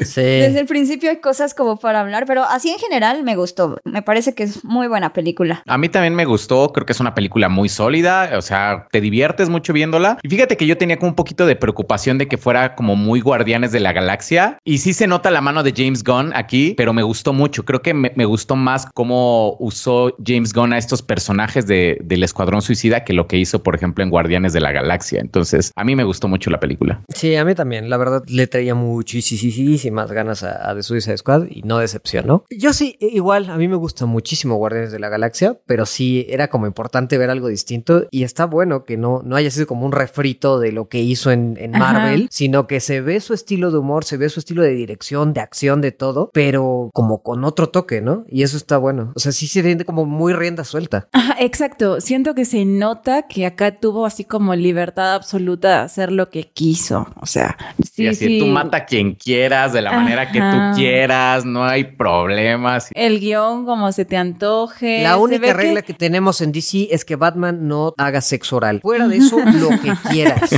Sí. Desde el principio hay cosas como para hablar, pero así en general me gustó. Me parece que es muy buena película. A mí también me gustó, creo que es una película muy sólida, o sea, te diviertes mucho viéndola. Y fíjate que yo tenía como un poquito de preocupación de que fuera como muy Guardianes de la Galaxia. Y sí se nota la mano de James Gunn aquí, pero me gustó mucho. Creo que me, me gustó más cómo usó James Gunn a estos personajes de- del Escuadrón Suicida que lo que hizo, por ejemplo, en Guardianes de la Galaxia. Entonces, a mí me gustó mucho la película. Sí, a mí también. La verdad, le traía muchísimas ganas a, a The Suicide Squad y no decepcionó. Yo sí, igual, a mí me gusta muchísimo Guardianes de la Galaxia, pero sí era como importante ver algo distinto y está bueno que no, no haya sido como un refrito de lo que hizo en, en Ajá. Marvel, sino que se ve su estilo de humor, se ve su estilo de dirección, de acción, de todo, pero como con otro toque, ¿no? Y eso está bueno. O sea, sí se siente como muy rienda suelta. Ajá, exacto. Siento que se nota que acá tuvo así como libertad absoluta de hacer lo que quiso. O sea, sí, y así sí. tú mata a quien quieras, de la manera que tú quieras, no hay problemas. El guion como se te antoje. La única regla que... tenemos en DC es que Batman no haga sexo oral. Fuera de <laughs> eso, lo que quieras.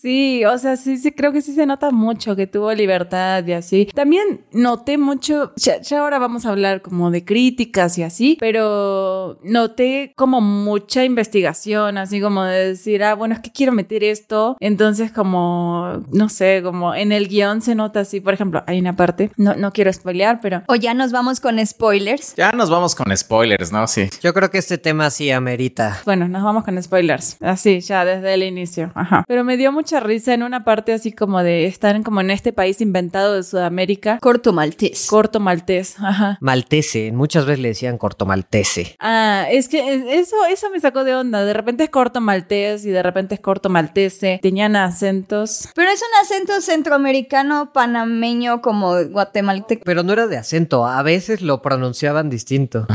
Sí, o sea, sí, sí, creo que sí se nota mucho que tuvo libertad y así. También noté mucho, ya, ya ahora vamos a hablar como de críticas y así, pero noté como mucha investigación, así como de decir, ah, bueno, es que quiero meter esto. Entonces, como, no sé, como en el guion se nota así, por ejemplo, hay una parte, no, no quiero spoilear, pero O ya nos vamos con spoilers. Ya nos vamos con spoilers, ¿no? Sí. Yo creo que este tema sí amerita. Bueno, nos vamos con spoilers. Así, ya desde el inicio. Ajá. Pero me dio mucha risa en una parte así como de estar como en este país inventado de Sudamérica. Corto maltés. Corto maltés. Ajá. Maltese, muchas veces le decían corto maltese. Ah, es que eso, eso me sacó de onda. De repente es corto maltés y de repente es corto maltese. Tenían acentos. pero es un acento centroamericano, panameño, como guatemalteco. Pero no era de acento, a veces lo pronunciaban distinto.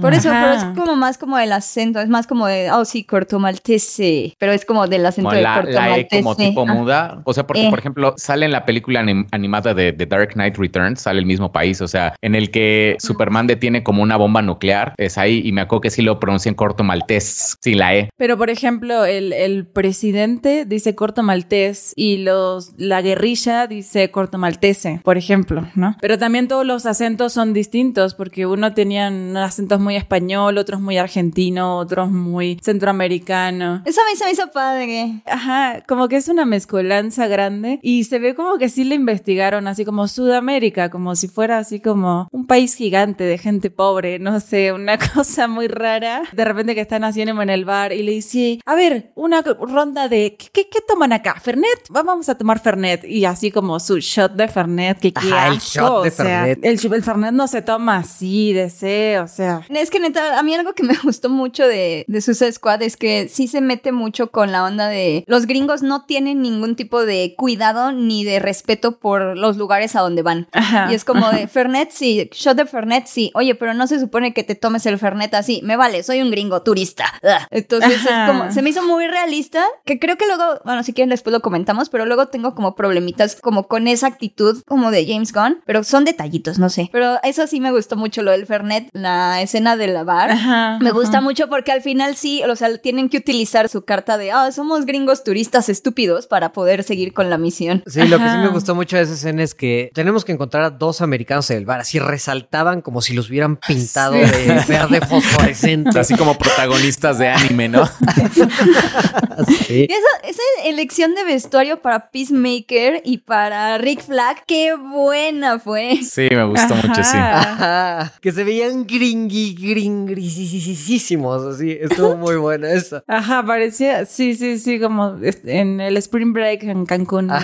Por eso, Ajá. pero es como más como el acento, es más como de, oh sí, corto maltese. Pero es como del acento Como de la, corto la como tipo Ah. muda. O sea, porque, Eh. por ejemplo, sale en la película anim- animada de The Dark Knight Returns, sale el mismo país, o sea, en el que Superman detiene como una bomba nuclear, es ahí, y me acuerdo que sí lo pronuncian corto maltés, sin la E. Pero, por ejemplo, el, el presidente dice corto maltés y los, la guerrilla dice corto maltese, por ejemplo, ¿no? Pero también todos los acentos son distintos porque uno tenían acentos muy español, otros muy argentino, otros muy centroamericano. Eso a mí se me hizo padre. Ajá, como como que es una mezcolanza grande y se ve como que sí le investigaron así como Sudamérica, como si fuera así como un país gigante de gente pobre, no sé, una <laughs> cosa muy rara. De repente que están haciendo en el bar y le dice, a ver, una ronda de, ¿qué, qué, toman acá? ¿Fernet? Vamos a tomar Fernet. Y así como su shot de Fernet, que qué Ajá, el shot de Fernet. El, el Fernet no se toma así, de sé, o sea. Es que neta, a mí algo que me <laughs> gustó mucho de, de Suicide Squad es que sí se mete mucho con la onda de los gringos no tienen ningún tipo de cuidado ni de respeto por los lugares a donde van. Ajá. Y es como de Fernet, sí, shot de Fernet, sí. Oye, pero no se supone que te tomes el Fernet así. Me vale, soy un gringo turista. Entonces Ajá. es como, se me hizo muy realista, que creo que luego, bueno, si quieren después lo comentamos, pero luego tengo como problemitas como con esa actitud como de James Gunn, pero son detallitos, no sé. Pero eso sí me gustó mucho, lo del Fernet, la escena de la bar. Ajá, Me ajá. gusta mucho porque al final sí, o sea, tienen que utilizar su carta de, ah, somos gringos turistas estúpidos para poder seguir con la misión. Sí, lo que sí me Ajá. gustó mucho de esa escena es que tenemos que encontrar a dos americanos en el bar, así resaltaban como si los hubieran pintado Sí, de verde fosforescente. Así como protagonistas de anime, ¿no? <laughs> Sí. Y esa, esa elección de vestuario para Peacemaker y para Rick Flag, qué buena fue. Sí, me gustó mucho, sí. Ajá. Ajá, que se veían gringui, gringrisísimos, así, estuvo muy bueno eso. Ajá, parecía, sí, sí, sí, como en el Spring Break en Cancún. ¿no? <laughs>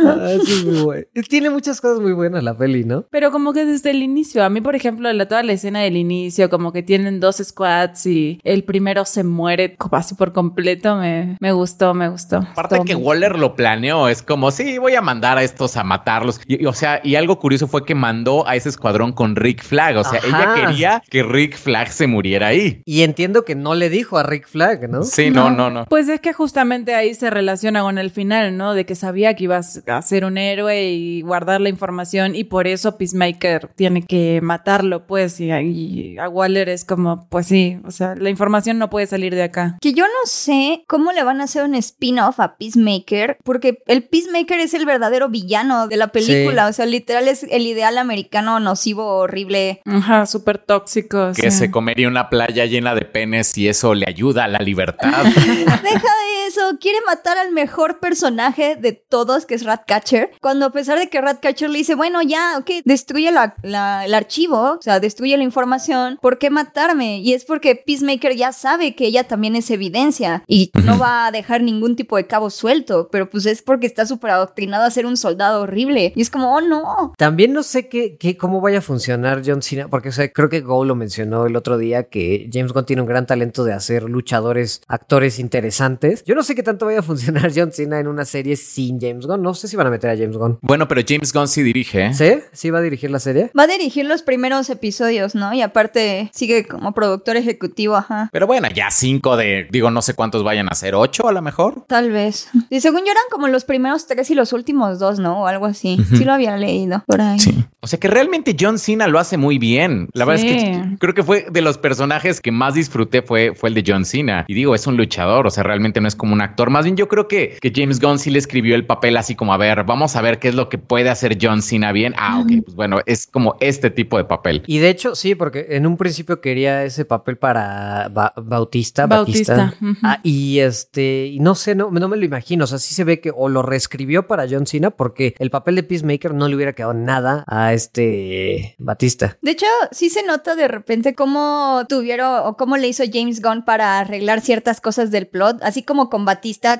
Ah, eso es muy bueno. Tiene muchas cosas muy buenas la peli, ¿no? Pero como que desde el inicio, a mí, por ejemplo, la, toda la escena del inicio, como que tienen dos squads y el primero se muere como así por completo, me, me gustó, me gustó. Aparte Todo que Waller lo planeó, es como, sí, voy a mandar a estos a matarlos. Y, y, o sea, y algo curioso fue que mandó a ese escuadrón con Rick Flag. O sea, Ajá. ella quería que Rick Flag se muriera ahí. Y entiendo que no le dijo a Rick Flag, ¿no? Sí, no, no, no. Pues es que justamente ahí se relaciona con el final, ¿no? De que sabía que ibas a ser un héroe y guardar la información y por eso Peacemaker tiene que matarlo, pues, y, y a Waller es como, pues sí, o sea, la información no puede salir de acá. Que yo no sé cómo le van a hacer un spin-off a Peacemaker, porque el Peacemaker es el verdadero villano de la película. Sí. O sea, literal es el ideal americano nocivo, horrible. Ajá, súper tóxico. Que sí. se comería una playa llena de penes y eso le ayuda a la libertad. <laughs> Deja de eso, quiere matar al mejor personaje de todos, que es Ratcatcher. Cuando a pesar de que Ratcatcher le dice, bueno, ya, ok, destruye la- la- el archivo, o sea, destruye la información, ¿por qué matarme? Y es porque Peacemaker ya sabe que ella también es evidencia y no va a dejar ningún tipo de cabo suelto, pero pues es porque está súper adoctrinado a ser un soldado horrible. Y es como, oh no. También no sé qué, qué- cómo vaya a funcionar John Cena, porque o sea, creo que Go lo mencionó el otro día, que James Gunn tiene un gran talento de hacer luchadores, actores interesantes. Yo no sé qué tanto vaya a funcionar <laughs> John Cena en una serie sin James Gunn. No sé si van a meter a James Gunn. bueno, pero James Gunn sí dirige. ¿eh? ¿Sí? ¿Sí va a dirigir la serie? Va a dirigir los primeros episodios, ¿no? Y aparte sigue como productor ejecutivo, ajá. Pero bueno, ya cinco de, digo, no sé cuántos vayan a ser, ocho a lo mejor. Tal vez. Y según yo eran como los primeros tres y los últimos dos, ¿no? O algo así. Sí lo había leído por ahí. Sí. O sea que realmente John Cena lo hace muy bien. La verdad es que creo que fue de los personajes que más disfruté fue, fue el de John Cena. Y digo, es un luchador, o sea, realmente no es como un actor. Más bien yo creo que, que James Gunn sí le escribió el papel así como, a ver, vamos a ver qué es lo que puede hacer John Cena bien. Ah, ok, pues bueno, es como este tipo de papel. Y de hecho, sí, porque en un principio quería ese papel para Ba- Bautista. Bautista. Ah, y este, no sé, no, no me lo imagino. O sea, sí se ve que o lo reescribió para John Cena porque el papel de Peacemaker no le hubiera quedado nada a este Batista. De hecho, sí se nota de repente cómo tuvieron o cómo le hizo James Gunn para arreglar ciertas cosas del plot. Así como con Batista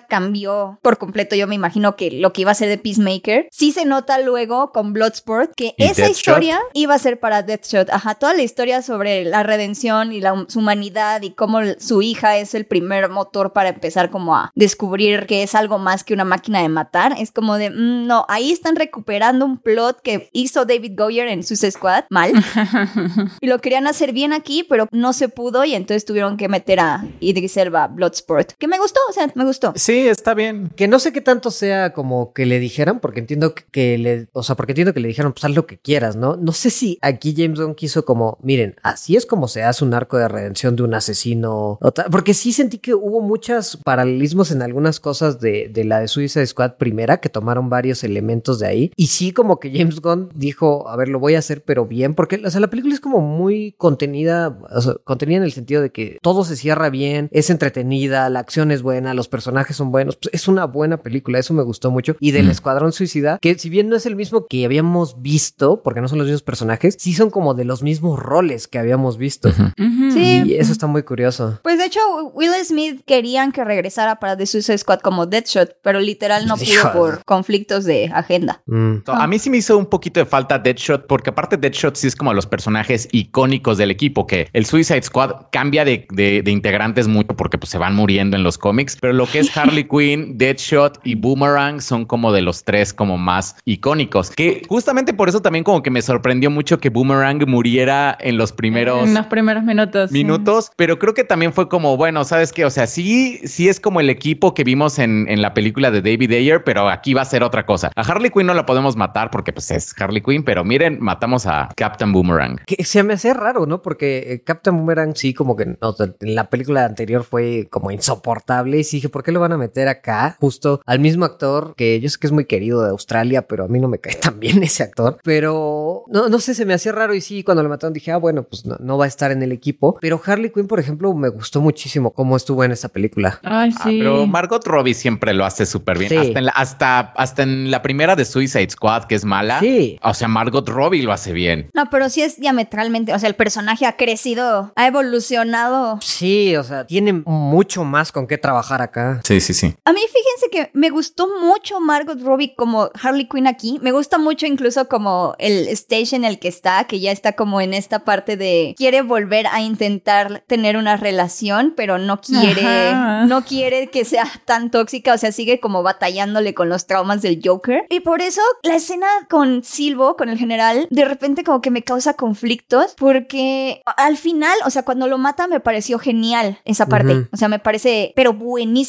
cambió por completo, yo me imagino que lo que iba a ser de Peacemaker. Sí se nota luego con Bloodsport que ¿Y esa Deathshot? historia iba a ser para Deathshot. Ajá, toda la historia sobre la redención y la su humanidad y cómo su hija es el primer motor para empezar como a descubrir que es algo más que una máquina de matar. Es como de, mm, no, ahí están recuperando un plot que hizo David Goyer en Suicide Squad mal. <laughs> y lo querían hacer bien aquí, pero no se pudo y entonces tuvieron que meter a Idris Elba Bloodsport. Que me gustó, o sea, me gustó. Sí, está bien. Que no sé qué tanto sea como que le dijeran, porque entiendo que- le, o sea, porque entiendo que le dijeron, pues haz lo que quieras, ¿no? No sé si aquí James Gunn quiso como, miren, así es como se hace un arco de redención de un asesino, o tal, porque sí sentí que hubo muchos paralelismos en algunas cosas de, de la de Suicide Squad primera, que tomaron varios elementos de ahí, y sí como que James Gunn dijo, dijo, a ver, lo voy a hacer, pero bien, porque, o sea, la película es como muy contenida, o sea, contenida en el sentido de que todo se cierra bien, es entretenida, la acción es buena, los personajes son buenos, pues es una buena película, eso me gustó mucho. Y del Escuadrón Suicida, que si bien no es el mismo que habíamos visto, porque no son los mismos personajes, sí son como de los mismos roles que habíamos visto. Sí. Y eso está muy curioso. Pues de hecho, Will Smith querían que regresara para The Suicide Squad como Deadshot, pero literal no pudo por conflictos de agenda. Mm. A mí sí me hizo un poquito de falta Deadshot, porque aparte Deadshot sí es como los personajes icónicos del equipo, que el Suicide Squad cambia de, de- de integrantes mucho porque pues, se van muriendo en los cómics, pero lo que es Harley Quinn, Deadshot y Boomerang son como de los tres como más icónicos, que justamente por eso también como que me sorprendió mucho que Boomerang muriera en los primeros En los primeros minutos. sí. minutos, pero creo que también fue como, bueno, ¿sabes qué? O sea, sí, sí es como el equipo que vimos en, en la película de David Ayer, pero aquí va a ser otra cosa. A Harley Quinn no la podemos matar porque pues es Harley Quinn, pero miren, matamos a Captain Boomerang. Que se me hace raro, ¿no? Porque eh, Captain Boomerang sí, como que en la película anterior fue como insoportable. Y sí dije, ¿por qué lo van a meter acá? Justo al mismo actor, que yo sé que es muy querido de Australia, pero a mí no me cae <laughs> tan bien ese actor. Pero no, no sé, se me hacía raro. Y sí, cuando lo mataron dije, ah, bueno, pues no, no va a estar en el equipo. Pero Harley Quinn, por ejemplo, me gustó muchísimo cómo estuvo en esta película. Ay, Ah, sí. pero Margot Robbie siempre lo hace súper bien. Sí. Hasta, en la, hasta, hasta en la primera de Suicide Squad, que es mala. Sí. O sea, Margot Robbie lo hace bien. No, pero sí es diametralmente, o sea, el personaje ha crecido, ha evolucionado. Sí, o sea, tiene mucho más con qué trabajar acá. Sí, sí, sí. A mí fíjense que me gustó mucho Margot Robbie como Harley Quinn aquí. Me gusta mucho incluso como el stage en el que está, que ya está como en esta parte de quiere volver a intentar tener una relación, pero no quiere, Ajá. no quiere que sea tan tóxica, o sea, sigue como batallándole con los traumas del Joker. Y por eso la escena con Silvo, con el general, de repente como que me causa conflictos, porque al final, o sea, cuando lo mata me pareció genial esa parte. O sea, me parece, pero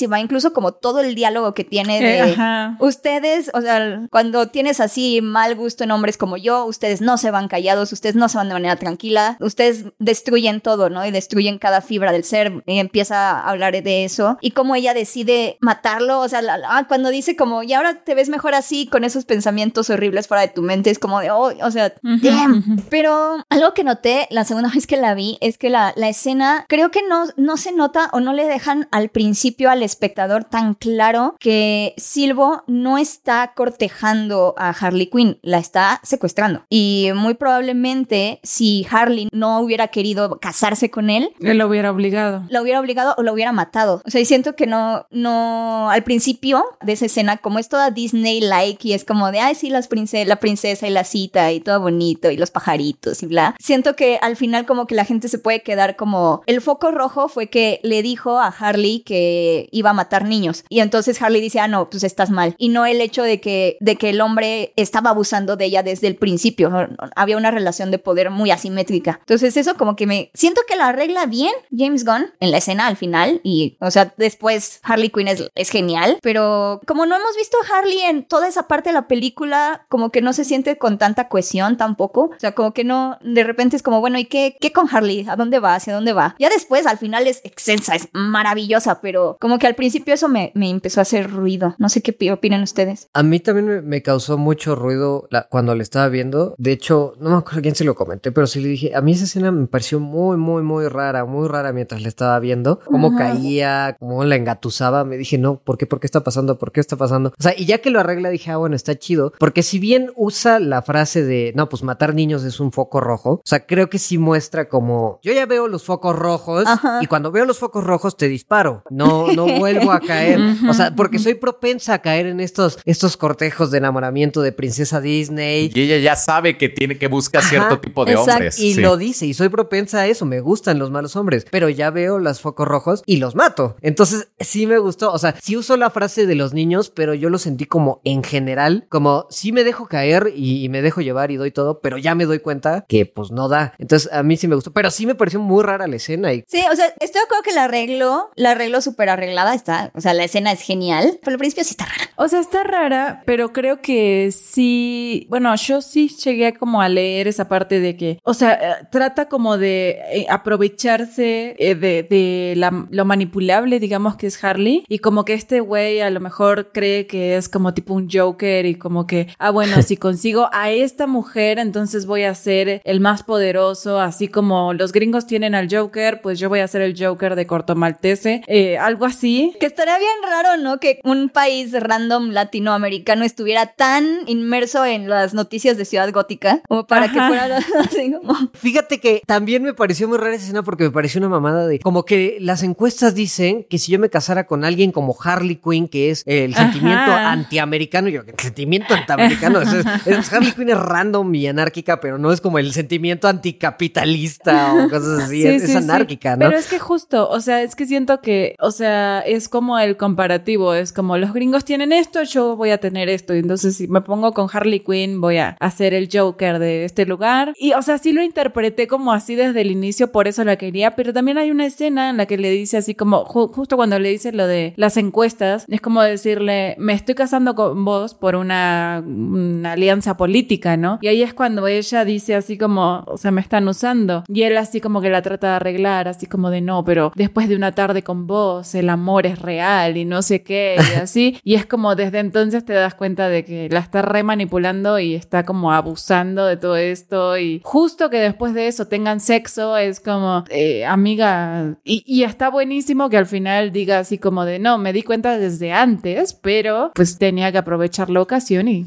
buenísima, incluso como todo el diálogo que tiene de... Eh. Ustedes, o sea, cuando tienes así mal gusto en hombres como yo, ustedes no se van callados, ustedes no se van de manera tranquila, ustedes destruyen todo, ¿no? Y destruyen cada fibra del ser. Y empieza a hablar de eso. Y cómo ella decide matarlo, o sea, la- la- cuando dice como, y ahora te ves mejor así, con esos pensamientos horribles fuera de tu mente, es como de, oh, o sea, Ujú, damn. ujú. Pero algo que noté la segunda vez que la vi es que la, la escena creo que no, no se nota o no le dejan al principio al espectador tan claro que Silvo no está cortejando a Harley Quinn, la está secuestrando. Y muy probablemente si Harley no hubiera querido casarse con él, Él lo hubiera obligado. la hubiera obligado o la hubiera matado. O sea, y siento que no, no, al principio de esa escena, como es toda Disney-like y es como de, ay, sí, las prince la princesa y la cita y todo bonito y los pajaritos y bla. Siento que al final como que la gente se puede quedar como, el foco rojo fue que le dijo a Harley que iba a matar niños. Y entonces Harley dice, ah, no, pues estás mal. Y no el hecho de que, de que el hombre estaba abusando de ella desde el principio. Había una relación de poder muy asimétrica. Entonces eso como que me, siento que la arregla bien James Gunn en la escena al final. Y, o sea, después Harley Quinn es, es genial. Pero como no hemos visto a Harley en toda esa parte de la película, como que no se siente con tanta cohesión tampoco. O sea, como que no, de repente es como, bueno, ¿y qué, qué con Harley? ¿A dónde va? ¿Hacia dónde va? Ya después, al final es excelsa, es maravillosa, pero como que al principio eso me, me empezó a hacer ruido. No sé qué pi- opinan ustedes. A mí también me, me causó mucho ruido la- cuando le estaba viendo. De hecho, no me acuerdo quién se lo comenté, pero sí le dije, a mí esa escena me pareció muy, muy, muy rara, muy rara mientras la estaba viendo. Cómo caía, cómo la engatusaba. Me dije, no, ¿por qué? ¿Por qué está pasando? ¿Por qué está pasando? O sea, y ya que lo arregla, dije, ah, bueno, está chido. Porque si bien usa la frase de, no, pues matar niños es un foco rojo. O sea, creo que sí muestra como, yo ya veo los focos rojos Ajá. y cuando veo los focos rojos te disparo. No, no vuelvo a caer. <laughs> O sea, porque soy propensa a caer en estos, estos cortejos de enamoramiento de princesa Disney. Y ella ya sabe que tiene que buscar cierto Ajá, tipo de hombres. Y sí. lo dice, y soy propensa a eso, me gustan los malos hombres, pero ya veo los focos rojos y los mato. Entonces, sí me gustó, o sea, sí uso la frase de los niños, pero yo lo sentí como en general, como sí me dejo caer y, y me dejo llevar y doy todo, pero ya me doy cuenta que pues no da. Entonces, a mí sí me gustó, pero sí me pareció muy rara la escena y Sí, o sea, estoy de acuerdo que la arreglo, la arreglo súper arreglada, está, o sea, la escena es genial, pero al principio sí está rara. O sea, está rara, pero creo que sí, bueno, yo sí llegué como a leer esa parte de que, o sea, eh, trata como de eh, aprovecharse eh, de, de la- lo manipulable, digamos, que es Harley, y como que este güey a lo mejor cree que es como tipo un Joker y como que, ah, bueno, <laughs> si consigo a a esta mujer, entonces voy a ser el más poderoso, así como los gringos tienen al Joker, pues yo voy a ser el Joker de Corto Maltese, eh, algo así. Que estaría bien raro, ¿no? Que un país random latinoamericano estuviera tan inmerso en las noticias de Ciudad Gótica como para que fuera <laughs> así como... Fíjate que también me pareció muy rara esa escena porque me pareció una mamada de como que las encuestas dicen que si yo me casara con alguien como Harley Quinn, que es el sentimiento antiamericano, yo, el sentimiento antiamericano, es, es, <laughs> Harley Quinn es random y anárquica, pero no es como el sentimiento anticapitalista o cosas así, es, anárquica, ¿no? Pero es que justo, o sea, es que siento que, o sea, es como el comparativo, es como los gringos tienen esto, yo voy a tener esto, y entonces si me pongo con Harley Quinn voy a hacer el Joker de este lugar. Y, o sea, sí lo interpreté como así desde el inicio, por eso la quería, pero también hay una escena en la que le dice así como, justo cuando le dice lo de las encuestas, es como decirle, me estoy casando con vos por una, una alianza política, ¿no? Y ahí es cuando ella dice así como, o sea, me están usando. Y él así como que la trata de arreglar, así como de no, pero después de una tarde con vos, el amor es real y no sé qué, y <laughs> así. y es como desde entonces te das cuenta de que la está remanipulando y está como abusando de todo esto. Y justo que después de eso tengan sexo, es como, eh, amiga, y, y está buenísimo que al final diga así como de no, me di cuenta desde antes, pero pues tenía que aprovechar la ocasión y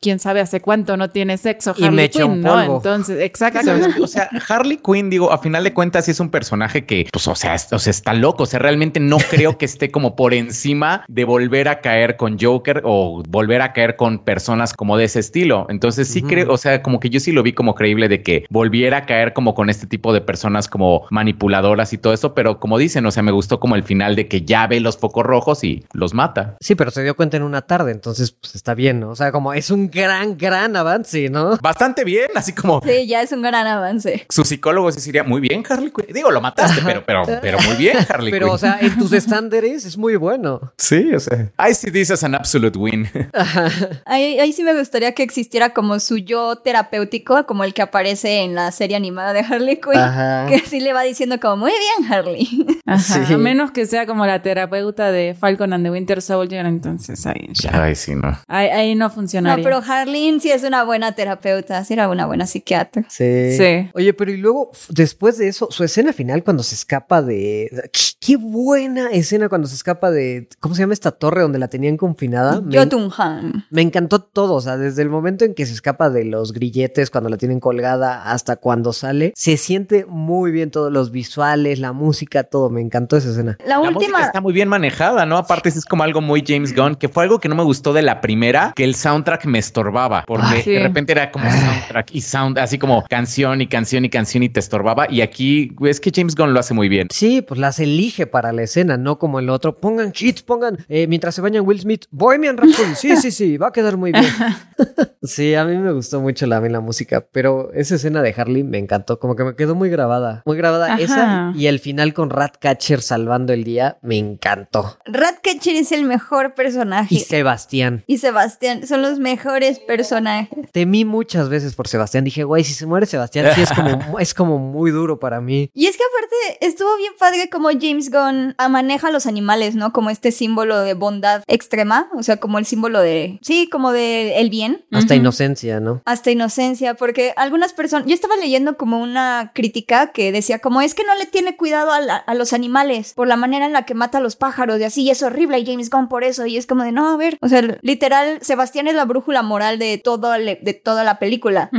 quién sabe hace cuánto no tiene sexo Harley y me Quinn, ¿no? Entonces, exacto. <laughs> O sea, Harley Quinn, digo, a final de cuentas, sí es un personaje que, pues, o sea, o sea, está loco. O sea, realmente no creo <laughs> que esté como por encima de volver a caer con Joker o volver a caer con personas como de ese estilo. Entonces, sí creo, o sea, como que yo sí lo vi como creíble de que volviera a caer como con este tipo de personas como manipuladoras y todo eso. Pero como dicen, o sea, me gustó como el final de que ya ve los focos rojos y los mata. Sí, pero se dio cuenta en una tarde, entonces, pues está bien, ¿no? O sea, como es un gran, gran avance, ¿no? Bastante bien, así como. Sí, ya es un gran avance. Su psicólogo se diría muy bien, Harley Quinn. Digo, lo mataste, pero, pero, pero muy bien, Harley pero, Quinn. Pero, o sea, en tus es muy bueno. Sí, o sea. I see this as an absolute win. <laughs> ahí, ahí sí me gustaría que existiera como su yo terapéutico, como el que aparece en la serie animada de Harley Quinn. Ajá. Que sí le va diciendo como, muy bien, Harley. <laughs> Ajá. A menos que sea como la terapeuta de Falcon and the Winter Soldier, entonces ahí ya. Ay, sí, no. Ahí, ahí no funcionaría. No, pero Harleen sí es una buena terapeuta, sí era una buena psiquiatra. Sí. Sí. Oye, pero y luego, después de eso, su escena final cuando se escapa de... Qué buena escena cuando se escapa de... ¿Cómo se llama esta torre donde la tenían confinada? Jotunheim. Me encantó todo, o sea, desde el momento en que se escapa de los grilletes, cuando la tienen colgada, hasta cuando sale, se siente muy bien todos los visuales, la música, todo. Me encantó esa escena. La, la última... está muy bien manejada, ¿no? Aparte, es como algo muy James Gunn, que fue algo que no me gustó de la primera, que el soundtrack me estorbaba, porque Ah, sí. de repente era como soundtrack y sound, así como canción y canción y canción y te estorbaba. Y aquí es que James Gunn lo hace muy bien. Sí, pues las elige para la escena, no como el otro. Pongan hits, pongan eh, mientras se bañan Will Smith, Bohemian Rhapsody. Sí, sí, sí, va a quedar muy bien. <laughs> sí, a mí me gustó mucho la, la música, pero esa escena de Harley me encantó, como que me quedó muy grabada. Muy grabada Ajá. esa y el final con Ratcatcher salvando el día, me encantó. Ratcatcher es el mejor personaje. Y Sebastián. Y Sebastián son los mejores personajes. Temí muchas veces por Sebastián. Dije, güey, si se muere Sebastián, sí es como, <laughs> es como muy duro para mí. Y es que aparte estuvo bien padre como James Gunn ah, maneja a los animales, ¿no? Como este símbolo de bondad extrema, o sea, como el símbolo de, sí, como de el bien. Hasta inocencia, ¿no? Hasta inocencia, porque algunas personas, yo estaba leyendo como una crítica que decía como es que no le tiene cuidado a, la- a los animales por la manera en la que mata a los pájaros y así, y es horrible y James Gunn por eso, y es como de no, a ver, o sea, literal, Sebastián es la brújula moral de todo, le- de toda la película.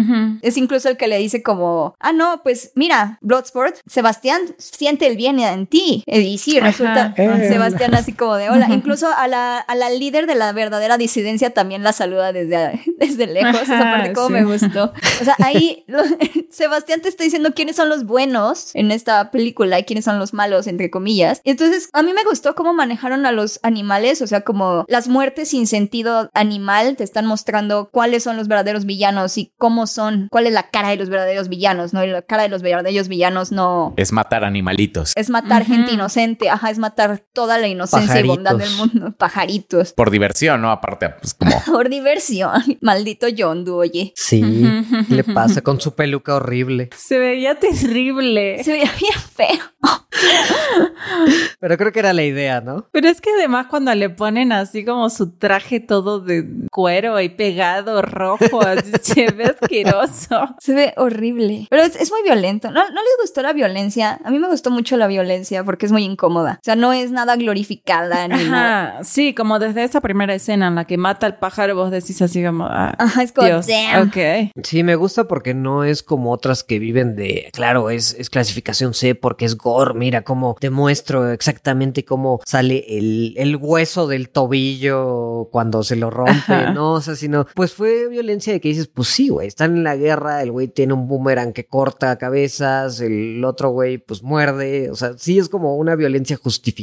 Es incluso el que le dice como, ah, no, pues mira, Bloodsport, Sebastián siente el bien en ti. Y sí, Ajá. Eh. Sebastián así como de hola. Incluso a la, a la líder de la verdadera disidencia también la saluda desde, <laughs> desde lejos. Esa parte como sí. me gustó. O sea, ahí lo- <laughs> Sebastián te está diciendo quiénes son los buenos en esta película y quiénes son los malos, entre comillas. Y entonces, a mí me gustó cómo manejaron a los animales, o sea, como las muertes sin sentido animal te están mostrando cuáles son los verdaderos villanos y cómo son, cuál es la cara de los verdaderos villanos, ¿no? Y la cara de los verdaderos villanos no Es matar animalitos. es matar Ujú. gente inocente, ajá, es matar toda la inocencia y bondad del mundo, <laughs> pajaritos. Por diversión, ¿no? Aparte, pues como <laughs> Por diversión, <laughs> maldito Yondu, oye. Sí, ¿qué le pasa con su peluca horrible? Se veía terrible. Se veía bien feo. Pero creo que era la idea, ¿no? Pero es que además cuando le ponen así como su traje todo de cuero ahí pegado, rojo, así se ve asqueroso. Se ve horrible. Pero es, es muy violento. ¿No, ¿No les gustó la violencia? A mí me gustó mucho la violencia porque es muy incómoda. O sea, no es nada glorificada ni nada. Sí, como desde esa primera escena en la que mata al pájaro, vos decís así como, ah, Ajá, es como, Dios, damn. ok. Sí, me gusta porque no es como otras que viven de, claro, es, es clasificación C porque es gore, mira cómo te muestro exactamente cómo sale el, el hueso del tobillo cuando se lo rompe, Ajá. ¿no? O sea, sino, pues fue violencia de que dices, pues sí, güey, están en la guerra, el güey tiene un boomerang que corta cabezas, el otro güey pues muerde, o sea, sí es como una violencia justificada.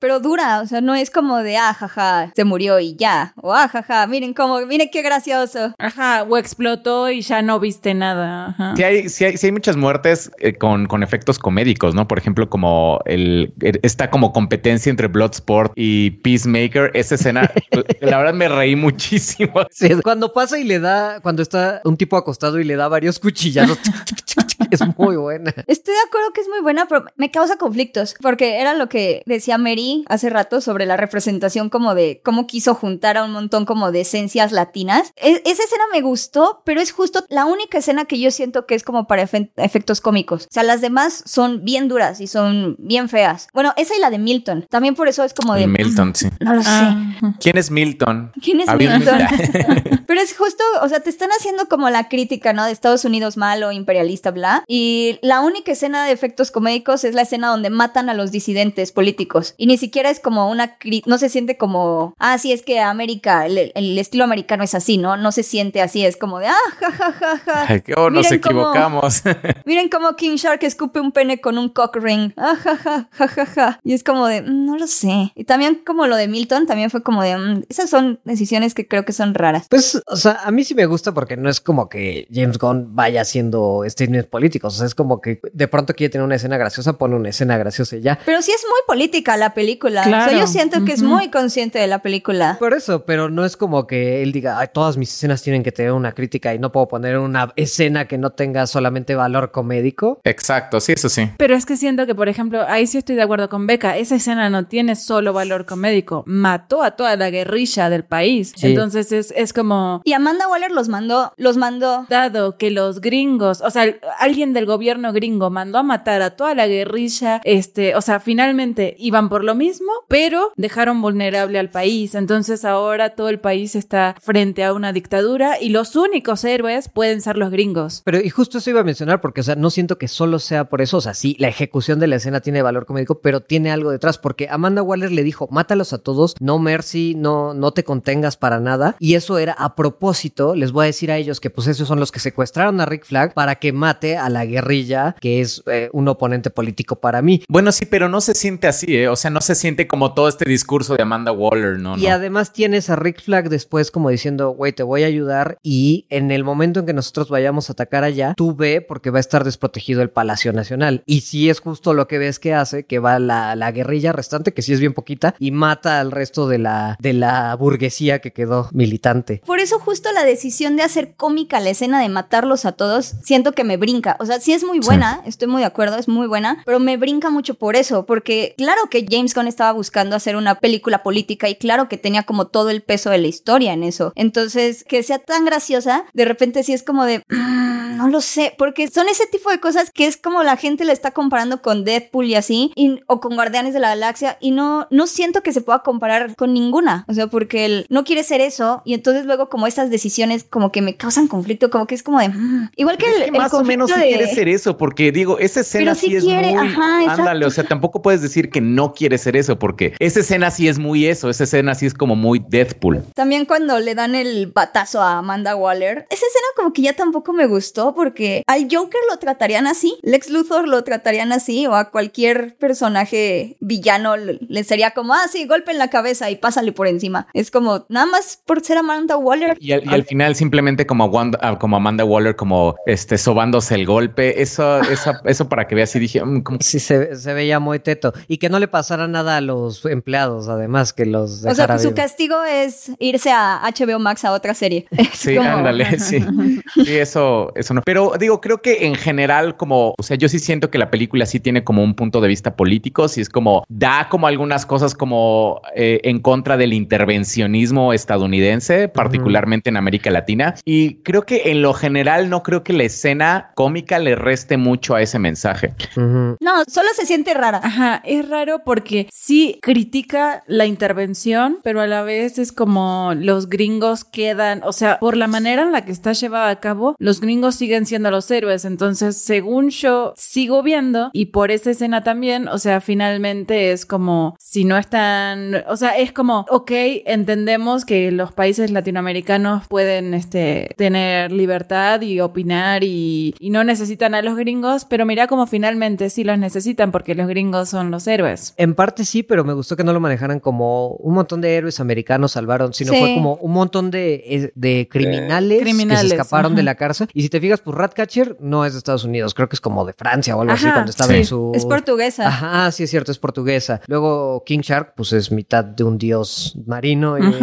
Pero dura, o sea, no es como de, ah, jaja, se murió y ya. O, ah, jaja, miren cómo, miren qué gracioso. Ajá, o explotó y ya no viste nada. Ajá. Sí hay, sí hay, sí hay muchas muertes eh, con, con efectos comédicos, ¿no? Por ejemplo, como el, el- esta como competencia entre Bloodsport y Peacemaker. Esa escena, <laughs> la verdad me reí muchísimo. Sí, cuando pasa y le da, cuando está un tipo acostado y le da varios cuchillazos, <laughs> <laughs> es muy buena. Estoy de acuerdo que es muy buena, pero me causa conflictos, porque era lo que decía Mary hace rato sobre la representación como de cómo quiso juntar a un montón como de esencias latinas. E- esa escena me gustó, pero es justo la única escena que yo siento que es como para efe- efectos cómicos. O sea, las demás son bien duras y son bien feas. Bueno, esa y la de Milton. También por eso es como de... Milton, sí. No lo sé. Ah, ¿Quién es Milton? ¿Quién es Había un- Milton? <laughs> Pero es justo, o sea, te están haciendo como la crítica, ¿no? De Estados Unidos malo, imperialista, bla. Y la única escena de efectos comédicos es la escena donde matan a los disidentes políticos. Y ni siquiera es como una... No se siente como... Ah, sí, es que América, el, el estilo americano es así, ¿no? No se siente así, es como de... Ah, ja, ja, ja, ja. Oh, nos Miren cómo- equivocamos. <laughs> Miren cómo King Shark escupe un pene con un cock ring. Ah, ja, ja, ja, ja, ja. Y es como de, mm, no lo sé. Y también como lo de Milton, también fue como de, mm, esas son decisiones que creo que son raras. Pues, o sea, a mí sí me gusta porque no es como que James Gunn vaya haciendo statements políticos. O sea, es como que de pronto quiere tener una escena graciosa, pone una escena graciosa y ya. Pero sí es muy política la película. O Claro. sea, yo siento que es muy consciente de la película. Por eso, pero no es como que él diga, Ay, todas mis escenas tienen que tener una crítica y no puedo poner una escena que no tenga solamente valor comédico. Exacto, sí, eso sí. Pero es que siento que, por ejemplo, ahí sí estoy de acuerdo con Beca. Esa escena no tiene solo valor comédico. Mató a toda la guerrilla del país. Sí. Entonces es, es como, Y Amanda Waller los mandó, los mandó. dado que los gringos, o sea, el- alguien del gobierno gringo mandó a matar a toda la guerrilla, este, o sea, finalmente iban por lo mismo, pero dejaron vulnerable al país. Entonces ahora todo el país está frente a una dictadura y los únicos héroes pueden ser los gringos. Pero, y justo eso iba a mencionar, porque, o sea, no siento que solo sea por eso. O sea, sí, la ejecución de la escena tiene valor comédico, pero tiene algo detrás, porque Amanda Waller le dijo, mátalos a todos, no mercy, no, no te contengas para nada. Y eso era a propósito, les voy a decir a ellos que, pues, esos son los que secuestraron a Rick Flag para que mate a la guerrilla, que es eh, un oponente político para mí. Bueno, sí, pero no se siente así, ¿eh? O sea, no se siente como todo este discurso de Amanda Waller, ¿no? Y no. además tienes a Rick Flag después como diciendo, güey, te voy a ayudar y en el momento en que nosotros vayamos a atacar allá, tú ve porque va a estar desprotegido el Palacio Nacional. Y sí es justo lo que ves que hace, que va la, la guerrilla restante, que sí es bien poquita, y mata al resto de la, de la burguesía que quedó militante. Por eso justo la decisión de hacer cómica la escena de matarlos a todos, siento que me brinca. O sea, sí es muy buena, estoy muy de acuerdo, es muy buena, pero me brinca mucho por eso, porque claro que James Gunn estaba buscando hacer una película política y claro que tenía como todo el peso de la historia en eso. Entonces, que sea tan graciosa, de repente sí es como de, "Mm, no lo sé, porque son ese tipo de cosas que es como la gente la está comparando con Deadpool y así, y- o con Guardianes de la Galaxia, y no, no siento que se pueda comparar con ninguna. O sea, porque él no quiere ser eso, y entonces luego como esas decisiones como que me causan conflicto, como que es como de... "Mm". Igual que Es el, más o menos sí quiere ser eso, porque digo, esa escena sí sí, es quiere, muy. ajá, ándale, o sea, tampoco puedes decir que no quiere ser eso, porque esa escena sí es muy eso, esa escena sí es como muy Deadpool. También cuando le dan el batazo a Amanda Waller, esa escena como que ya tampoco me gustó porque al Joker lo tratarían así, Lex Luthor lo tratarían así o a cualquier personaje villano le sería como, ah, sí, golpe en la cabeza y pásale por encima. Es como, nada más por ser Amanda Waller. Y al, y al final simplemente como, Wanda- como Amanda Waller, como este, sobándose el golpe, eso, eso, <laughs> eso para que veas y dije, "Mm, como Sí, se, se veía muy teto. Y que no le pasara nada a los empleados, además, que los O sea, su castigo es irse a HBO Max a otra serie. <laughs> Sí, Como- ándale, sí. <laughs> Sí, eso, eso no bueno. Pero digo, creo que en general, como, o sea, yo sí siento que la película sí tiene como un punto de vista político, sí es como, da como algunas cosas como eh, en contra del intervencionismo estadounidense, particularmente en América Latina. Y creo que en lo general no creo que la escena cómica le reste mucho a ese mensaje. No, solo se siente rara. Ajá, es raro porque sí critica la intervención, pero a la vez es como los gringos quedan, o sea, por la manera en la que está llevada a cabo, los gringos siguen siendo los héroes. Entonces, según yo sigo viendo y por esa escena también, o sea, finalmente es como si no están, o sea, es como, ok, entendemos que los países latinoamericanos pueden este, tener libertad y opinar y, y no necesitan a los gringos, pero mira como finalmente sí los necesitan porque los gringos son los héroes. En parte sí, pero me gustó que no lo manejaran como un montón de héroes americanos salvaron, sino Sí. fue como un montón de, eh, de criminales, que criminales, se escaparon ajá. de la cárcel. Y si te fijas, pues Ratcatcher no es de Estados Unidos, creo que es como de Francia o algo así cuando estaba sí. en su... Es portuguesa. Ajá, sí es cierto, es portuguesa. Luego King Shark, pues es mitad de un dios marino y,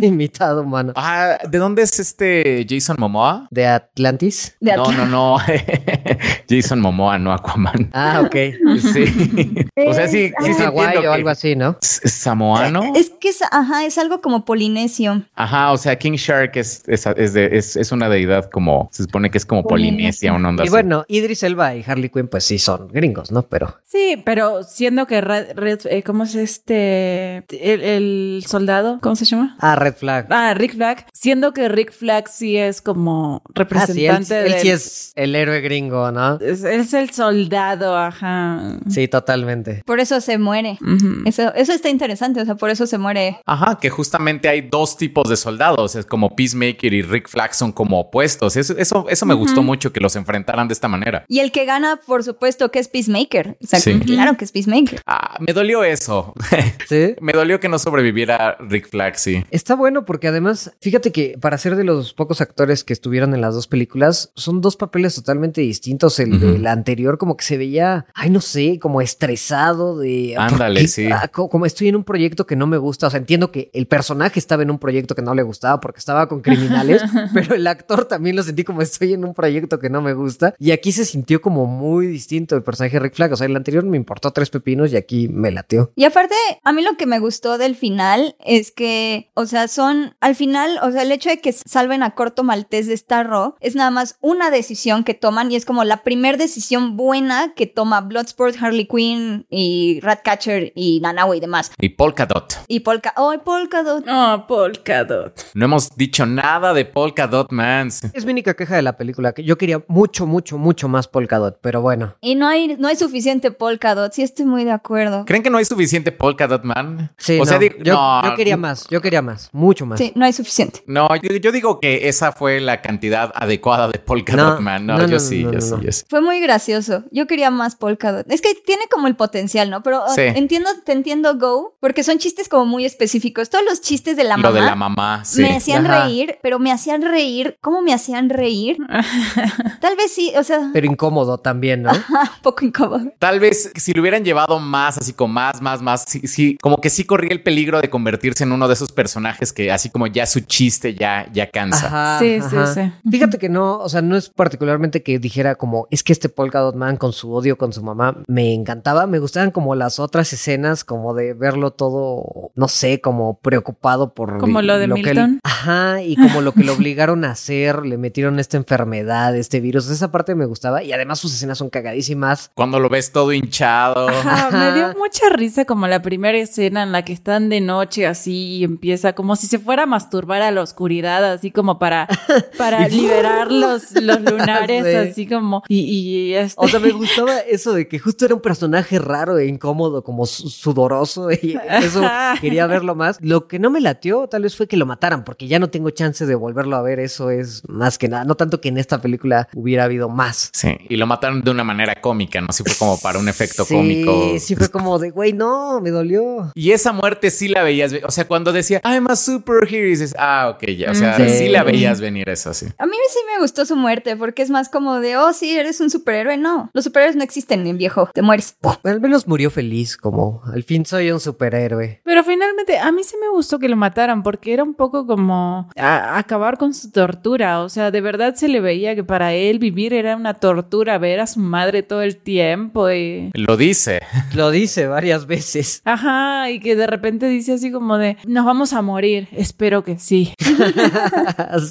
<laughs> y mitad humano. Ah, ¿de dónde es este Jason Momoa? ¿De Atlantis? De No, no, no. <laughs> Jason Momoa, no Aquaman. Ah, ok. Sí. O sea, sí, sí, o algo así, ¿no? ¿Es- es samoano. Es que es, ajá, es algo como polinesio. Ajá, o sea, King Shark es, es, es, de- es- es una deidad como, se supone que es como Polinesia, una onda Y así. bueno, Idris Elba y Harley Quinn, pues sí son gringos, ¿no? Pero Sí, pero siendo que Red, Red- eh, ¿cómo es este? El, el soldado, ¿cómo se llama? Ah, Red Flag. Ah, Rick Flag. Siendo que Rick Flag sí es como Ah, sí, él, representante él del- sí es el héroe gringo, ¿no? es, es el soldado, ajá. Sí, totalmente. Por eso se muere. Eso, eso está interesante, o sea, por eso se muere. Ajá, que justamente hay dos tipos de soldados, es como Peacemaker y Rick Flag son como opuestos. Eso, eso, eso me gustó mucho que los enfrentaran de esta manera. Y el que gana, por supuesto, que es Peacemaker. O sea, Sí. claro que es Peacemaker. Ah, me dolió eso. <laughs> Sí. me dolió que no sobreviviera Rick Flag, sí. Está bueno porque además, fíjate que para ser de los pocos actores que estuvieron en las dos películas, son dos papeles totalmente distintos. El de la anterior como que se veía, ay no sé, como estresado de... ¿por Ándale, sí. Ah, co- como estoy en un proyecto que no me gusta. O sea, entiendo que el personaje estaba en un proyecto que no le gustaba porque estaba con criminales, <laughs> pero el actor también lo sentí como estoy en un proyecto que no me gusta. Y aquí se sintió como muy distinto el personaje de Rick Flag. O sea, el anterior me importó tres pepinos y aquí me lateó. Y aparte, a mí lo que me gustó del final es que, o sea, son, al final, o sea, el hecho de que salven a Corto Maltés de Starro es nada más una decisión que toman y es como la primera decisión buena que toma Bloodsport, Harley Quinn y Ratcatcher y Nanawe y demás. Y Polka Dot. Y Polka, oh, Polka Dot. Oh, Polka Dot. No hemos dicho nada de Polka Dot Mans. Es mi única queja de la película, que yo quería mucho, mucho, mucho más Polka Dot, pero bueno. Y no hay, no hay suficiente Polka Dot, sí estoy muy de acuerdo. ¿Creen que no hay suficiente Polka Dot Man? Sí, o sea, no, digo- yo, no, yo quería más, yo quería más, mucho más. Sí, no hay suficiente. No, yo, yo digo que esa fue la cantidad adecuada de Polka No, Dot Man. No, no, yo no, sí, no, yo no, sí, no. yo sí. Fue muy gracioso. Yo quería más Polka Dot. Es que tiene como el potencial, ¿no? Pero Sí. entiendo, te entiendo Go, porque son chistes como muy específicos. Todos los chistes de la Lo mamá de la mamá, sí. me hacían Ajá. reír, pero me hacían reír. ¿Cómo me hacían reír? <laughs> Tal vez sí, o sea, Pero incómodo también, ¿no? <laughs> un poco incómodo. Tal vez si lo hubieran llevado más, así como más, más, más, sí, sí, como que sí corría el peligro de convertirse en uno de esos personajes que así como ya su chiste ya, ya cansa. Ajá, Sí, sí, ajá. sí. Fíjate que no, o sea, no es particularmente que dijera como, es que este Polka Dot Man con su odio con su mamá me encantaba, me gustaban como las otras escenas, como de verlo todo, no sé, como preocupado por... Como lo de que Milton. él- ajá, y como lo que lo obligaron a hacer, le metieron esta enfermedad, este virus, esa parte me gustaba y además sus escenas son cagadísimas. Cuando lo ves todo hinchado. Ajá, me dio mucha risa como la primera escena en la que están de noche así y empieza como si se fuera a masturbar a la oscuridad, así como para, <laughs> para liberar los, los <laughs> lunares, Sí. así como y, y este, O sea, me gustaba eso de que justo era un personaje raro e incómodo, como su- sudoroso, y eso Ajá. quería verlo más. Lo que no me latió tal vez fue que lo mataran, porque ya no tengo chance de volverlo a ver, eso es más que nada. No tanto que en esta película hubiera habido más. Sí, y lo mataron de una manera cómica, ¿no? Así fue como para un efecto sí, cómico. Sí, fue como de, güey, no, me dolió. Y esa muerte sí la veías, o sea, cuando decía, I'm a superhero, dices, ah, ok, ya, o sea, Sí. sí, la veías venir eso, sí. A mí sí me gustó su muerte porque es más como de, oh, sí, eres un superhéroe. No, los superhéroes no existen en viejo, te mueres. Al menos murió feliz, como, al fin soy un superhéroe. Pero finalmente, a mí sí me gustó que lo mataran porque era un poco como a- acabar con su tortura. O sea, de verdad se le veía que para él vivir era una tortura, ver a su madre todo el tiempo y... Lo dice. <laughs> Lo dice varias veces. Ajá, y que de repente dice así como de, nos vamos a morir, espero que sí. <laughs>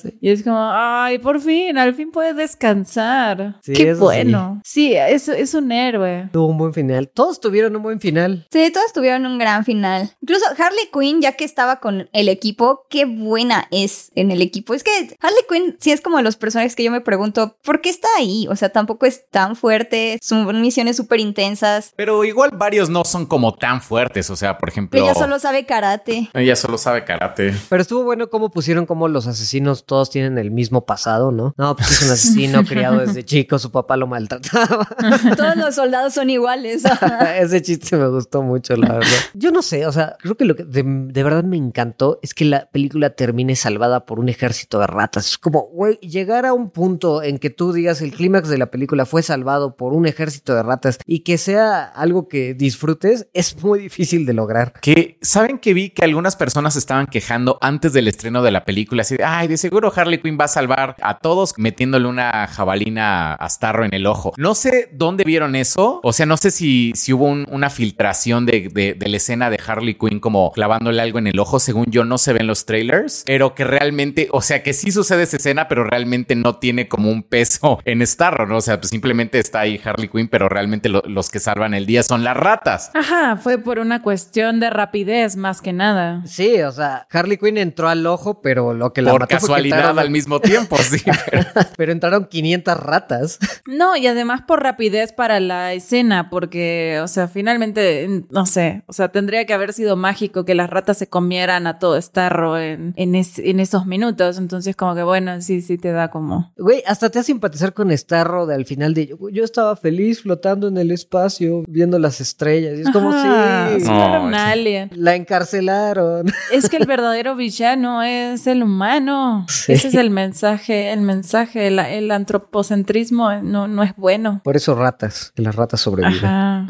Sí. Y es como, ay, por fin, al fin puede descansar. Sí, Qué bueno. Sí, es, es un héroe. Tuvo un buen final. Todos tuvieron un buen final. Sí, todos tuvieron un gran final. Incluso Harley Quinn, ya que estaba con el equipo, qué buena es en el equipo. Es que Harley Quinn sí es como de los personajes que yo me pregunto, ¿por qué está ahí? O sea, tampoco es tan fuerte, son misiones súper intensas. Pero igual varios no son como tan fuertes, o sea, por ejemplo... Ella solo sabe karate. Ella solo sabe karate. Pero estuvo bueno cómo pusieron como los asesinos todos tienen el mismo pasado, ¿no? No, pues es un asesino <laughs> criado desde chico, su papá lo maltrataba. <laughs> Todos los soldados son iguales. <laughs> Ese chiste me gustó mucho, la verdad. Yo no sé, o sea, creo que lo que de, de verdad me encantó es que la película termine salvada por un ejército de ratas. Es como, güey, llegar a un punto en que tú digas el clímax de la película fue salvado por un ejército de ratas y que sea algo que disfrutes es muy difícil de lograr. Que, ¿saben que vi que algunas personas estaban quejando antes del estreno de la película? Así de, ay, de seguro Harley Quinn va a salvar a todos metiéndole una jabalina a Starro en el ojo. No sé dónde vieron eso. O sea, no sé si, si hubo un- una filtración de, de- de la escena de Harley Quinn como clavándole algo en el ojo. Según yo, no se ven los trailers, pero que realmente, o sea, que sí sucede esa escena, pero realmente no tiene como un peso en Starro, ¿no? O sea, pues simplemente está ahí Harley Quinn, pero realmente lo- los que salvan el día son las ratas. Ajá, fue por una cuestión de rapidez más que nada. Sí, o sea, Harley Quinn entró al ojo, pero lo que la Por mató fue que casualidad entraron- al mismo tiempo, sí. <laughs> pero- pero entraron 500 ratas. No, y además por rapidez para la escena, porque, o sea, finalmente, en- no sé, o sea, tendría que haber sido mágico que las ratas se comieran a todo Starro en, en, es- en esos minutos. Entonces, como que bueno, sí, sí te da como. Güey, hasta te hace simpatizar con Starro de al final de yo, yo estaba feliz flotando en el espacio, viendo las estrellas. Y es como Ajá, si sí, era No, un sí. alien. la encarcelaron. Es que el verdadero villano es el humano. Sí. Ese es el mensaje, el mensaje, el, el antropocentrismo no, no es bueno. Por eso ratas, que las ratas sobreviven. Ajá.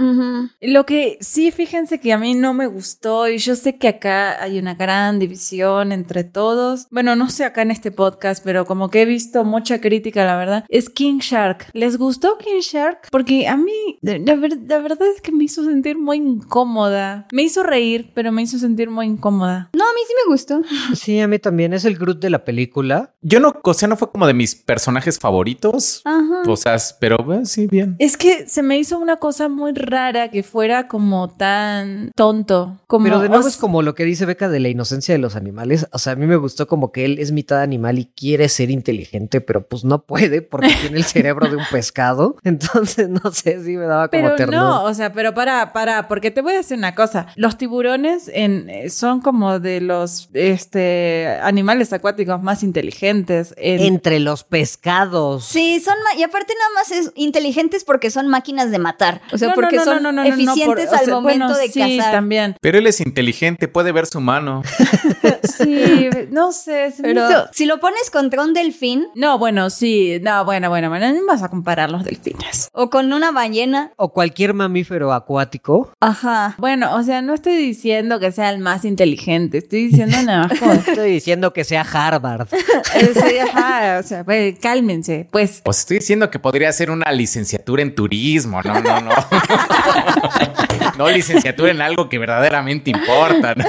Lo que sí, fíjense que a mí no me gustó y yo sé que acá hay una gran división entre todos. Bueno, no sé acá en este podcast, pero como que he visto mucha crítica, la verdad, es King Shark. ¿Les gustó King Shark? Porque a mí, la, ver- la verdad es que me hizo sentir muy incómoda. Me hizo reír, pero me hizo sentir muy incómoda. No, a mí sí me gustó. Sí, a mí también. Es el Groot de la película. Yo no, o sea, no fue como de mis personajes favoritos. Ajá. O sea, pero bueno, sí, bien. Es que se me hizo una cosa muy rara que fuera como tan tonto. Como, Pero de nuevo es como lo que dice Beca de la inocencia de los animales. O sea, a mí me gustó como que él es mitad animal y quiere ser inteligente, pero pues no puede porque <laughs> tiene el cerebro de un pescado. Entonces, no sé si me daba como Pero ternura. no, o sea, pero para, para, porque te voy a decir una cosa. Los tiburones en, eh, son como de los este, animales acuáticos más inteligentes. en- Entre los pescados. Sí, son y aparte nada más es inteligentes porque son máquinas de matar, o sea, No, porque no, son no, no, no, no, eficientes por- al sea, momento bueno, de sí, cazar. también. Pero él es inteligente, puede ver su mano. <laughs> <laughs> Sí, no sé. se me Pero hizo- si lo pones contra un delfín No, bueno, sí. No, bueno, bueno, bueno. No vas a comparar los delfines. o con una ballena, O cualquier mamífero acuático. ajá. Bueno, o sea, no estoy diciendo que sea el más inteligente. Estoy diciendo nada más como... <laughs> Estoy diciendo que sea Harvard. <laughs> Eh, sí, ajá, o sea, pues, cálmense, pues. Pues estoy diciendo que podría ser una licenciatura en turismo. No, no, no. <laughs> No licenciatura en algo que verdaderamente importa. ¿no?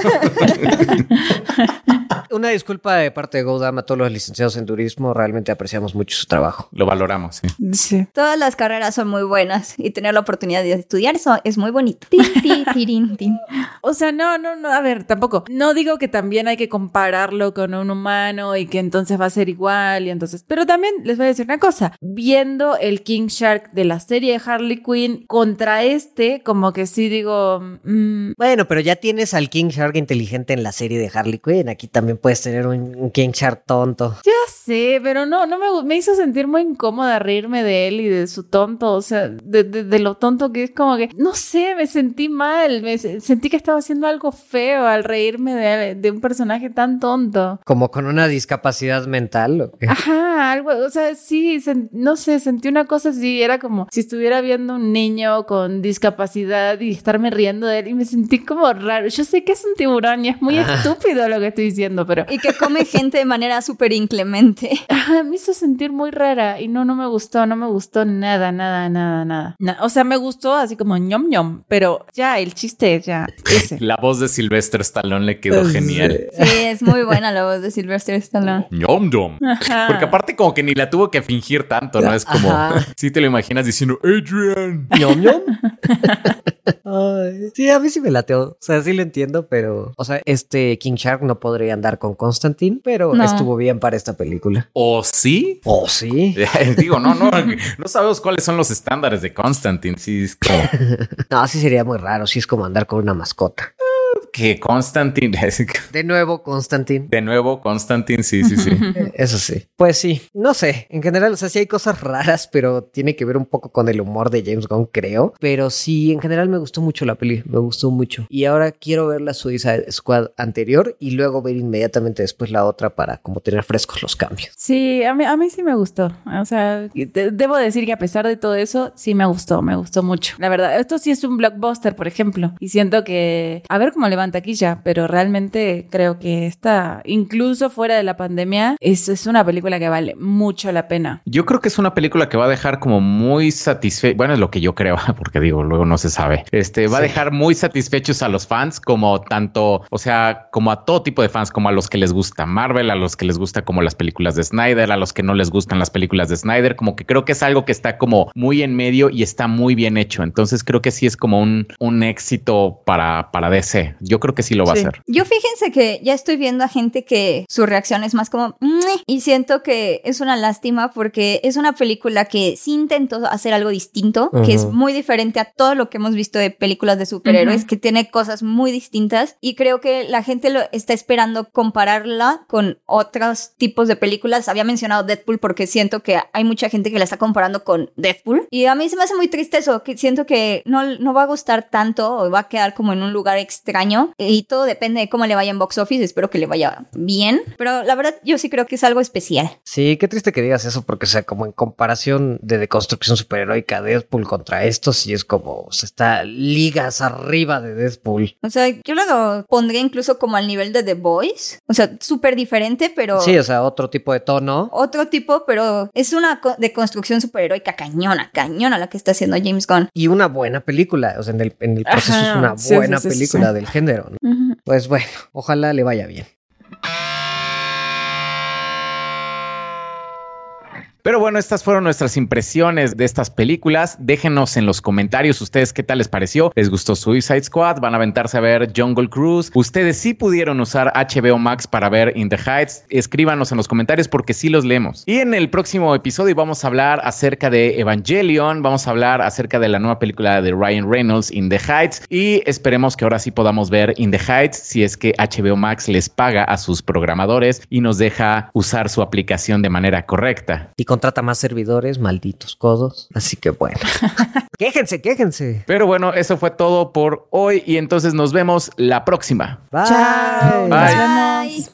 Una disculpa de parte de Godam a todos los licenciados en turismo. Realmente apreciamos mucho su trabajo. Lo valoramos, sí. Sí. Todas las carreras son muy buenas y tener la oportunidad de estudiar eso es muy bonito. O sea, no, no, no, a ver, tampoco. No digo que también hay que compararlo con un humano y que entonces va a ser igual y entonces. Pero también les voy a decir una cosa. Viendo el King Shark de la serie de Harley Quinn contra este, como que sí digo. mm, Bueno, pero ya tienes al King Shark inteligente en la serie de Harley Quinn. Aquí también puedes tener un, un King Shark tonto. Ya sé, pero no, no me, me hizo sentir muy incómoda reírme de él y de su tonto, o sea, de, de- de lo tonto que es como que, no sé, me sentí mal, me se- sentí que estaba haciendo algo feo al reírme de, de un personaje tan tonto. Como con una discapacidad mental. ¿o qué? Ajá, algo, o sea, sí, no sé, sentí una cosa así, era como si estuviera viendo un niño con discapacidad y estarme riendo de él y me sentí como raro. Yo sé que es un tiburón y es muy estúpido lo que estoy diciendo, pero Y que come <laughs> gente de manera súper inclemente. me hizo sentir muy rara y no, no me gustó, no me gustó nada, nada, nada, nada. Na- o sea, me gustó así como ñom ñom, pero ya, el chiste, ya, ese. La voz de Sylvester Stallone le quedó genial. Sí, es muy buena la voz de Sylvester Stallone. <laughs> Ñom, ñom. Ajá. Porque aparte como que ni la tuvo que fingir tanto, ¿no? Es como, si te lo imaginas diciendo, Adrian. ñom ñom. <laughs> Ay, sí, a mí sí me lateo. O sea, sí lo entiendo, pero. O sea, este King Shark no podría andar con Constantine, pero No. estuvo bien para esta película. ¿O sí? Oh, sí. <laughs> Digo, no, no, no sabemos cuáles son los estándares de Constantine. Sí, es como <laughs> No, sí sería muy raro. Sí es como andar con una mascota. Que Constantine, <laughs> De nuevo, Constantine. de nuevo, Constantine, sí, sí, sí. <laughs> Eso sí. Pues sí, no sé. En general, o sea, sí hay cosas raras, pero tiene que ver un poco con el humor de James Gunn, creo. Pero sí, en general me gustó mucho la peli. Me gustó mucho. Y ahora quiero ver la Suicide Squad anterior y luego ver inmediatamente después la otra para como tener frescos los cambios. Sí, a mí, a mí sí me gustó. O sea, de- debo decir que a pesar de todo eso, sí me gustó, me gustó mucho. La verdad, esto sí es un blockbuster, por ejemplo. Y siento que, a ver cómo levanta taquilla, pero realmente creo que esta, incluso fuera de la pandemia, es, es una película que vale mucho la pena. Yo creo que es una película que va a dejar como muy satisfecho. Bueno, es lo que yo creo, <laughs> porque digo, luego no se sabe. Este va a dejar muy satisfechos a los fans, como tanto, o sea, como a todo tipo de fans, como a los que les gusta Marvel, a los que les gusta como las películas de Snyder, a los que no les gustan las películas de Snyder. Como que creo que es algo que está como muy en medio y está muy bien hecho. Entonces creo que sí es como un, un éxito para, para DC. Yo creo que sí lo va Sí. a hacer. Yo fíjense que ya estoy viendo a gente que su reacción es más como y siento que es una lástima porque es una película que sí intentó hacer algo distinto, que es muy diferente a todo lo que hemos visto de películas de superhéroes, que tiene cosas muy distintas y creo que la gente lo está esperando compararla con otros tipos de películas. Había mencionado Deadpool porque siento que hay mucha gente que la está comparando con Deadpool y a mí se me hace muy triste eso, que siento que no, no va a gustar tanto o va a quedar como en un lugar extraño y todo depende de cómo le vaya en box office, espero que le vaya bien, pero la verdad yo sí creo que es algo especial. Sí, qué triste que digas eso, porque, o sea, como en comparación de deconstrucción superheroica, Deadpool contra esto, sí es como, o sea, está ligas arriba de Deadpool. O sea, yo lo pondría incluso como al nivel de The Boys, o sea, súper diferente, pero... Sí, o sea, otro tipo de tono. Otro tipo, pero es una co- de construcción superheroica cañona, cañona la que está haciendo James Gunn. Y una buena película, o sea, en el, en el proceso Ajá, es una buena sí, sí, sí, película sí. del género. Pues bueno, ojalá le vaya bien. Pero bueno, estas fueron nuestras impresiones de estas películas. Déjenos en los comentarios ustedes qué tal les pareció. ¿Les gustó Suicide Squad? ¿Van a aventarse a ver Jungle Cruise? ¿Ustedes sí pudieron usar HBO Max para ver In the Heights? Escríbanos en los comentarios porque sí los leemos. Y en el próximo episodio vamos a hablar acerca de Evangelion, vamos a hablar acerca de la nueva película de Ryan Reynolds, In the Heights. Y esperemos que ahora sí podamos ver In the Heights si es que HBO Max les paga a sus programadores y nos deja usar su aplicación de manera correcta. Contrata más servidores, malditos codos. Así que bueno. <laughs> quéjense, quéjense. Pero bueno, eso fue todo por hoy y entonces nos vemos la próxima. Bye. Chao. Bye. Nos vemos.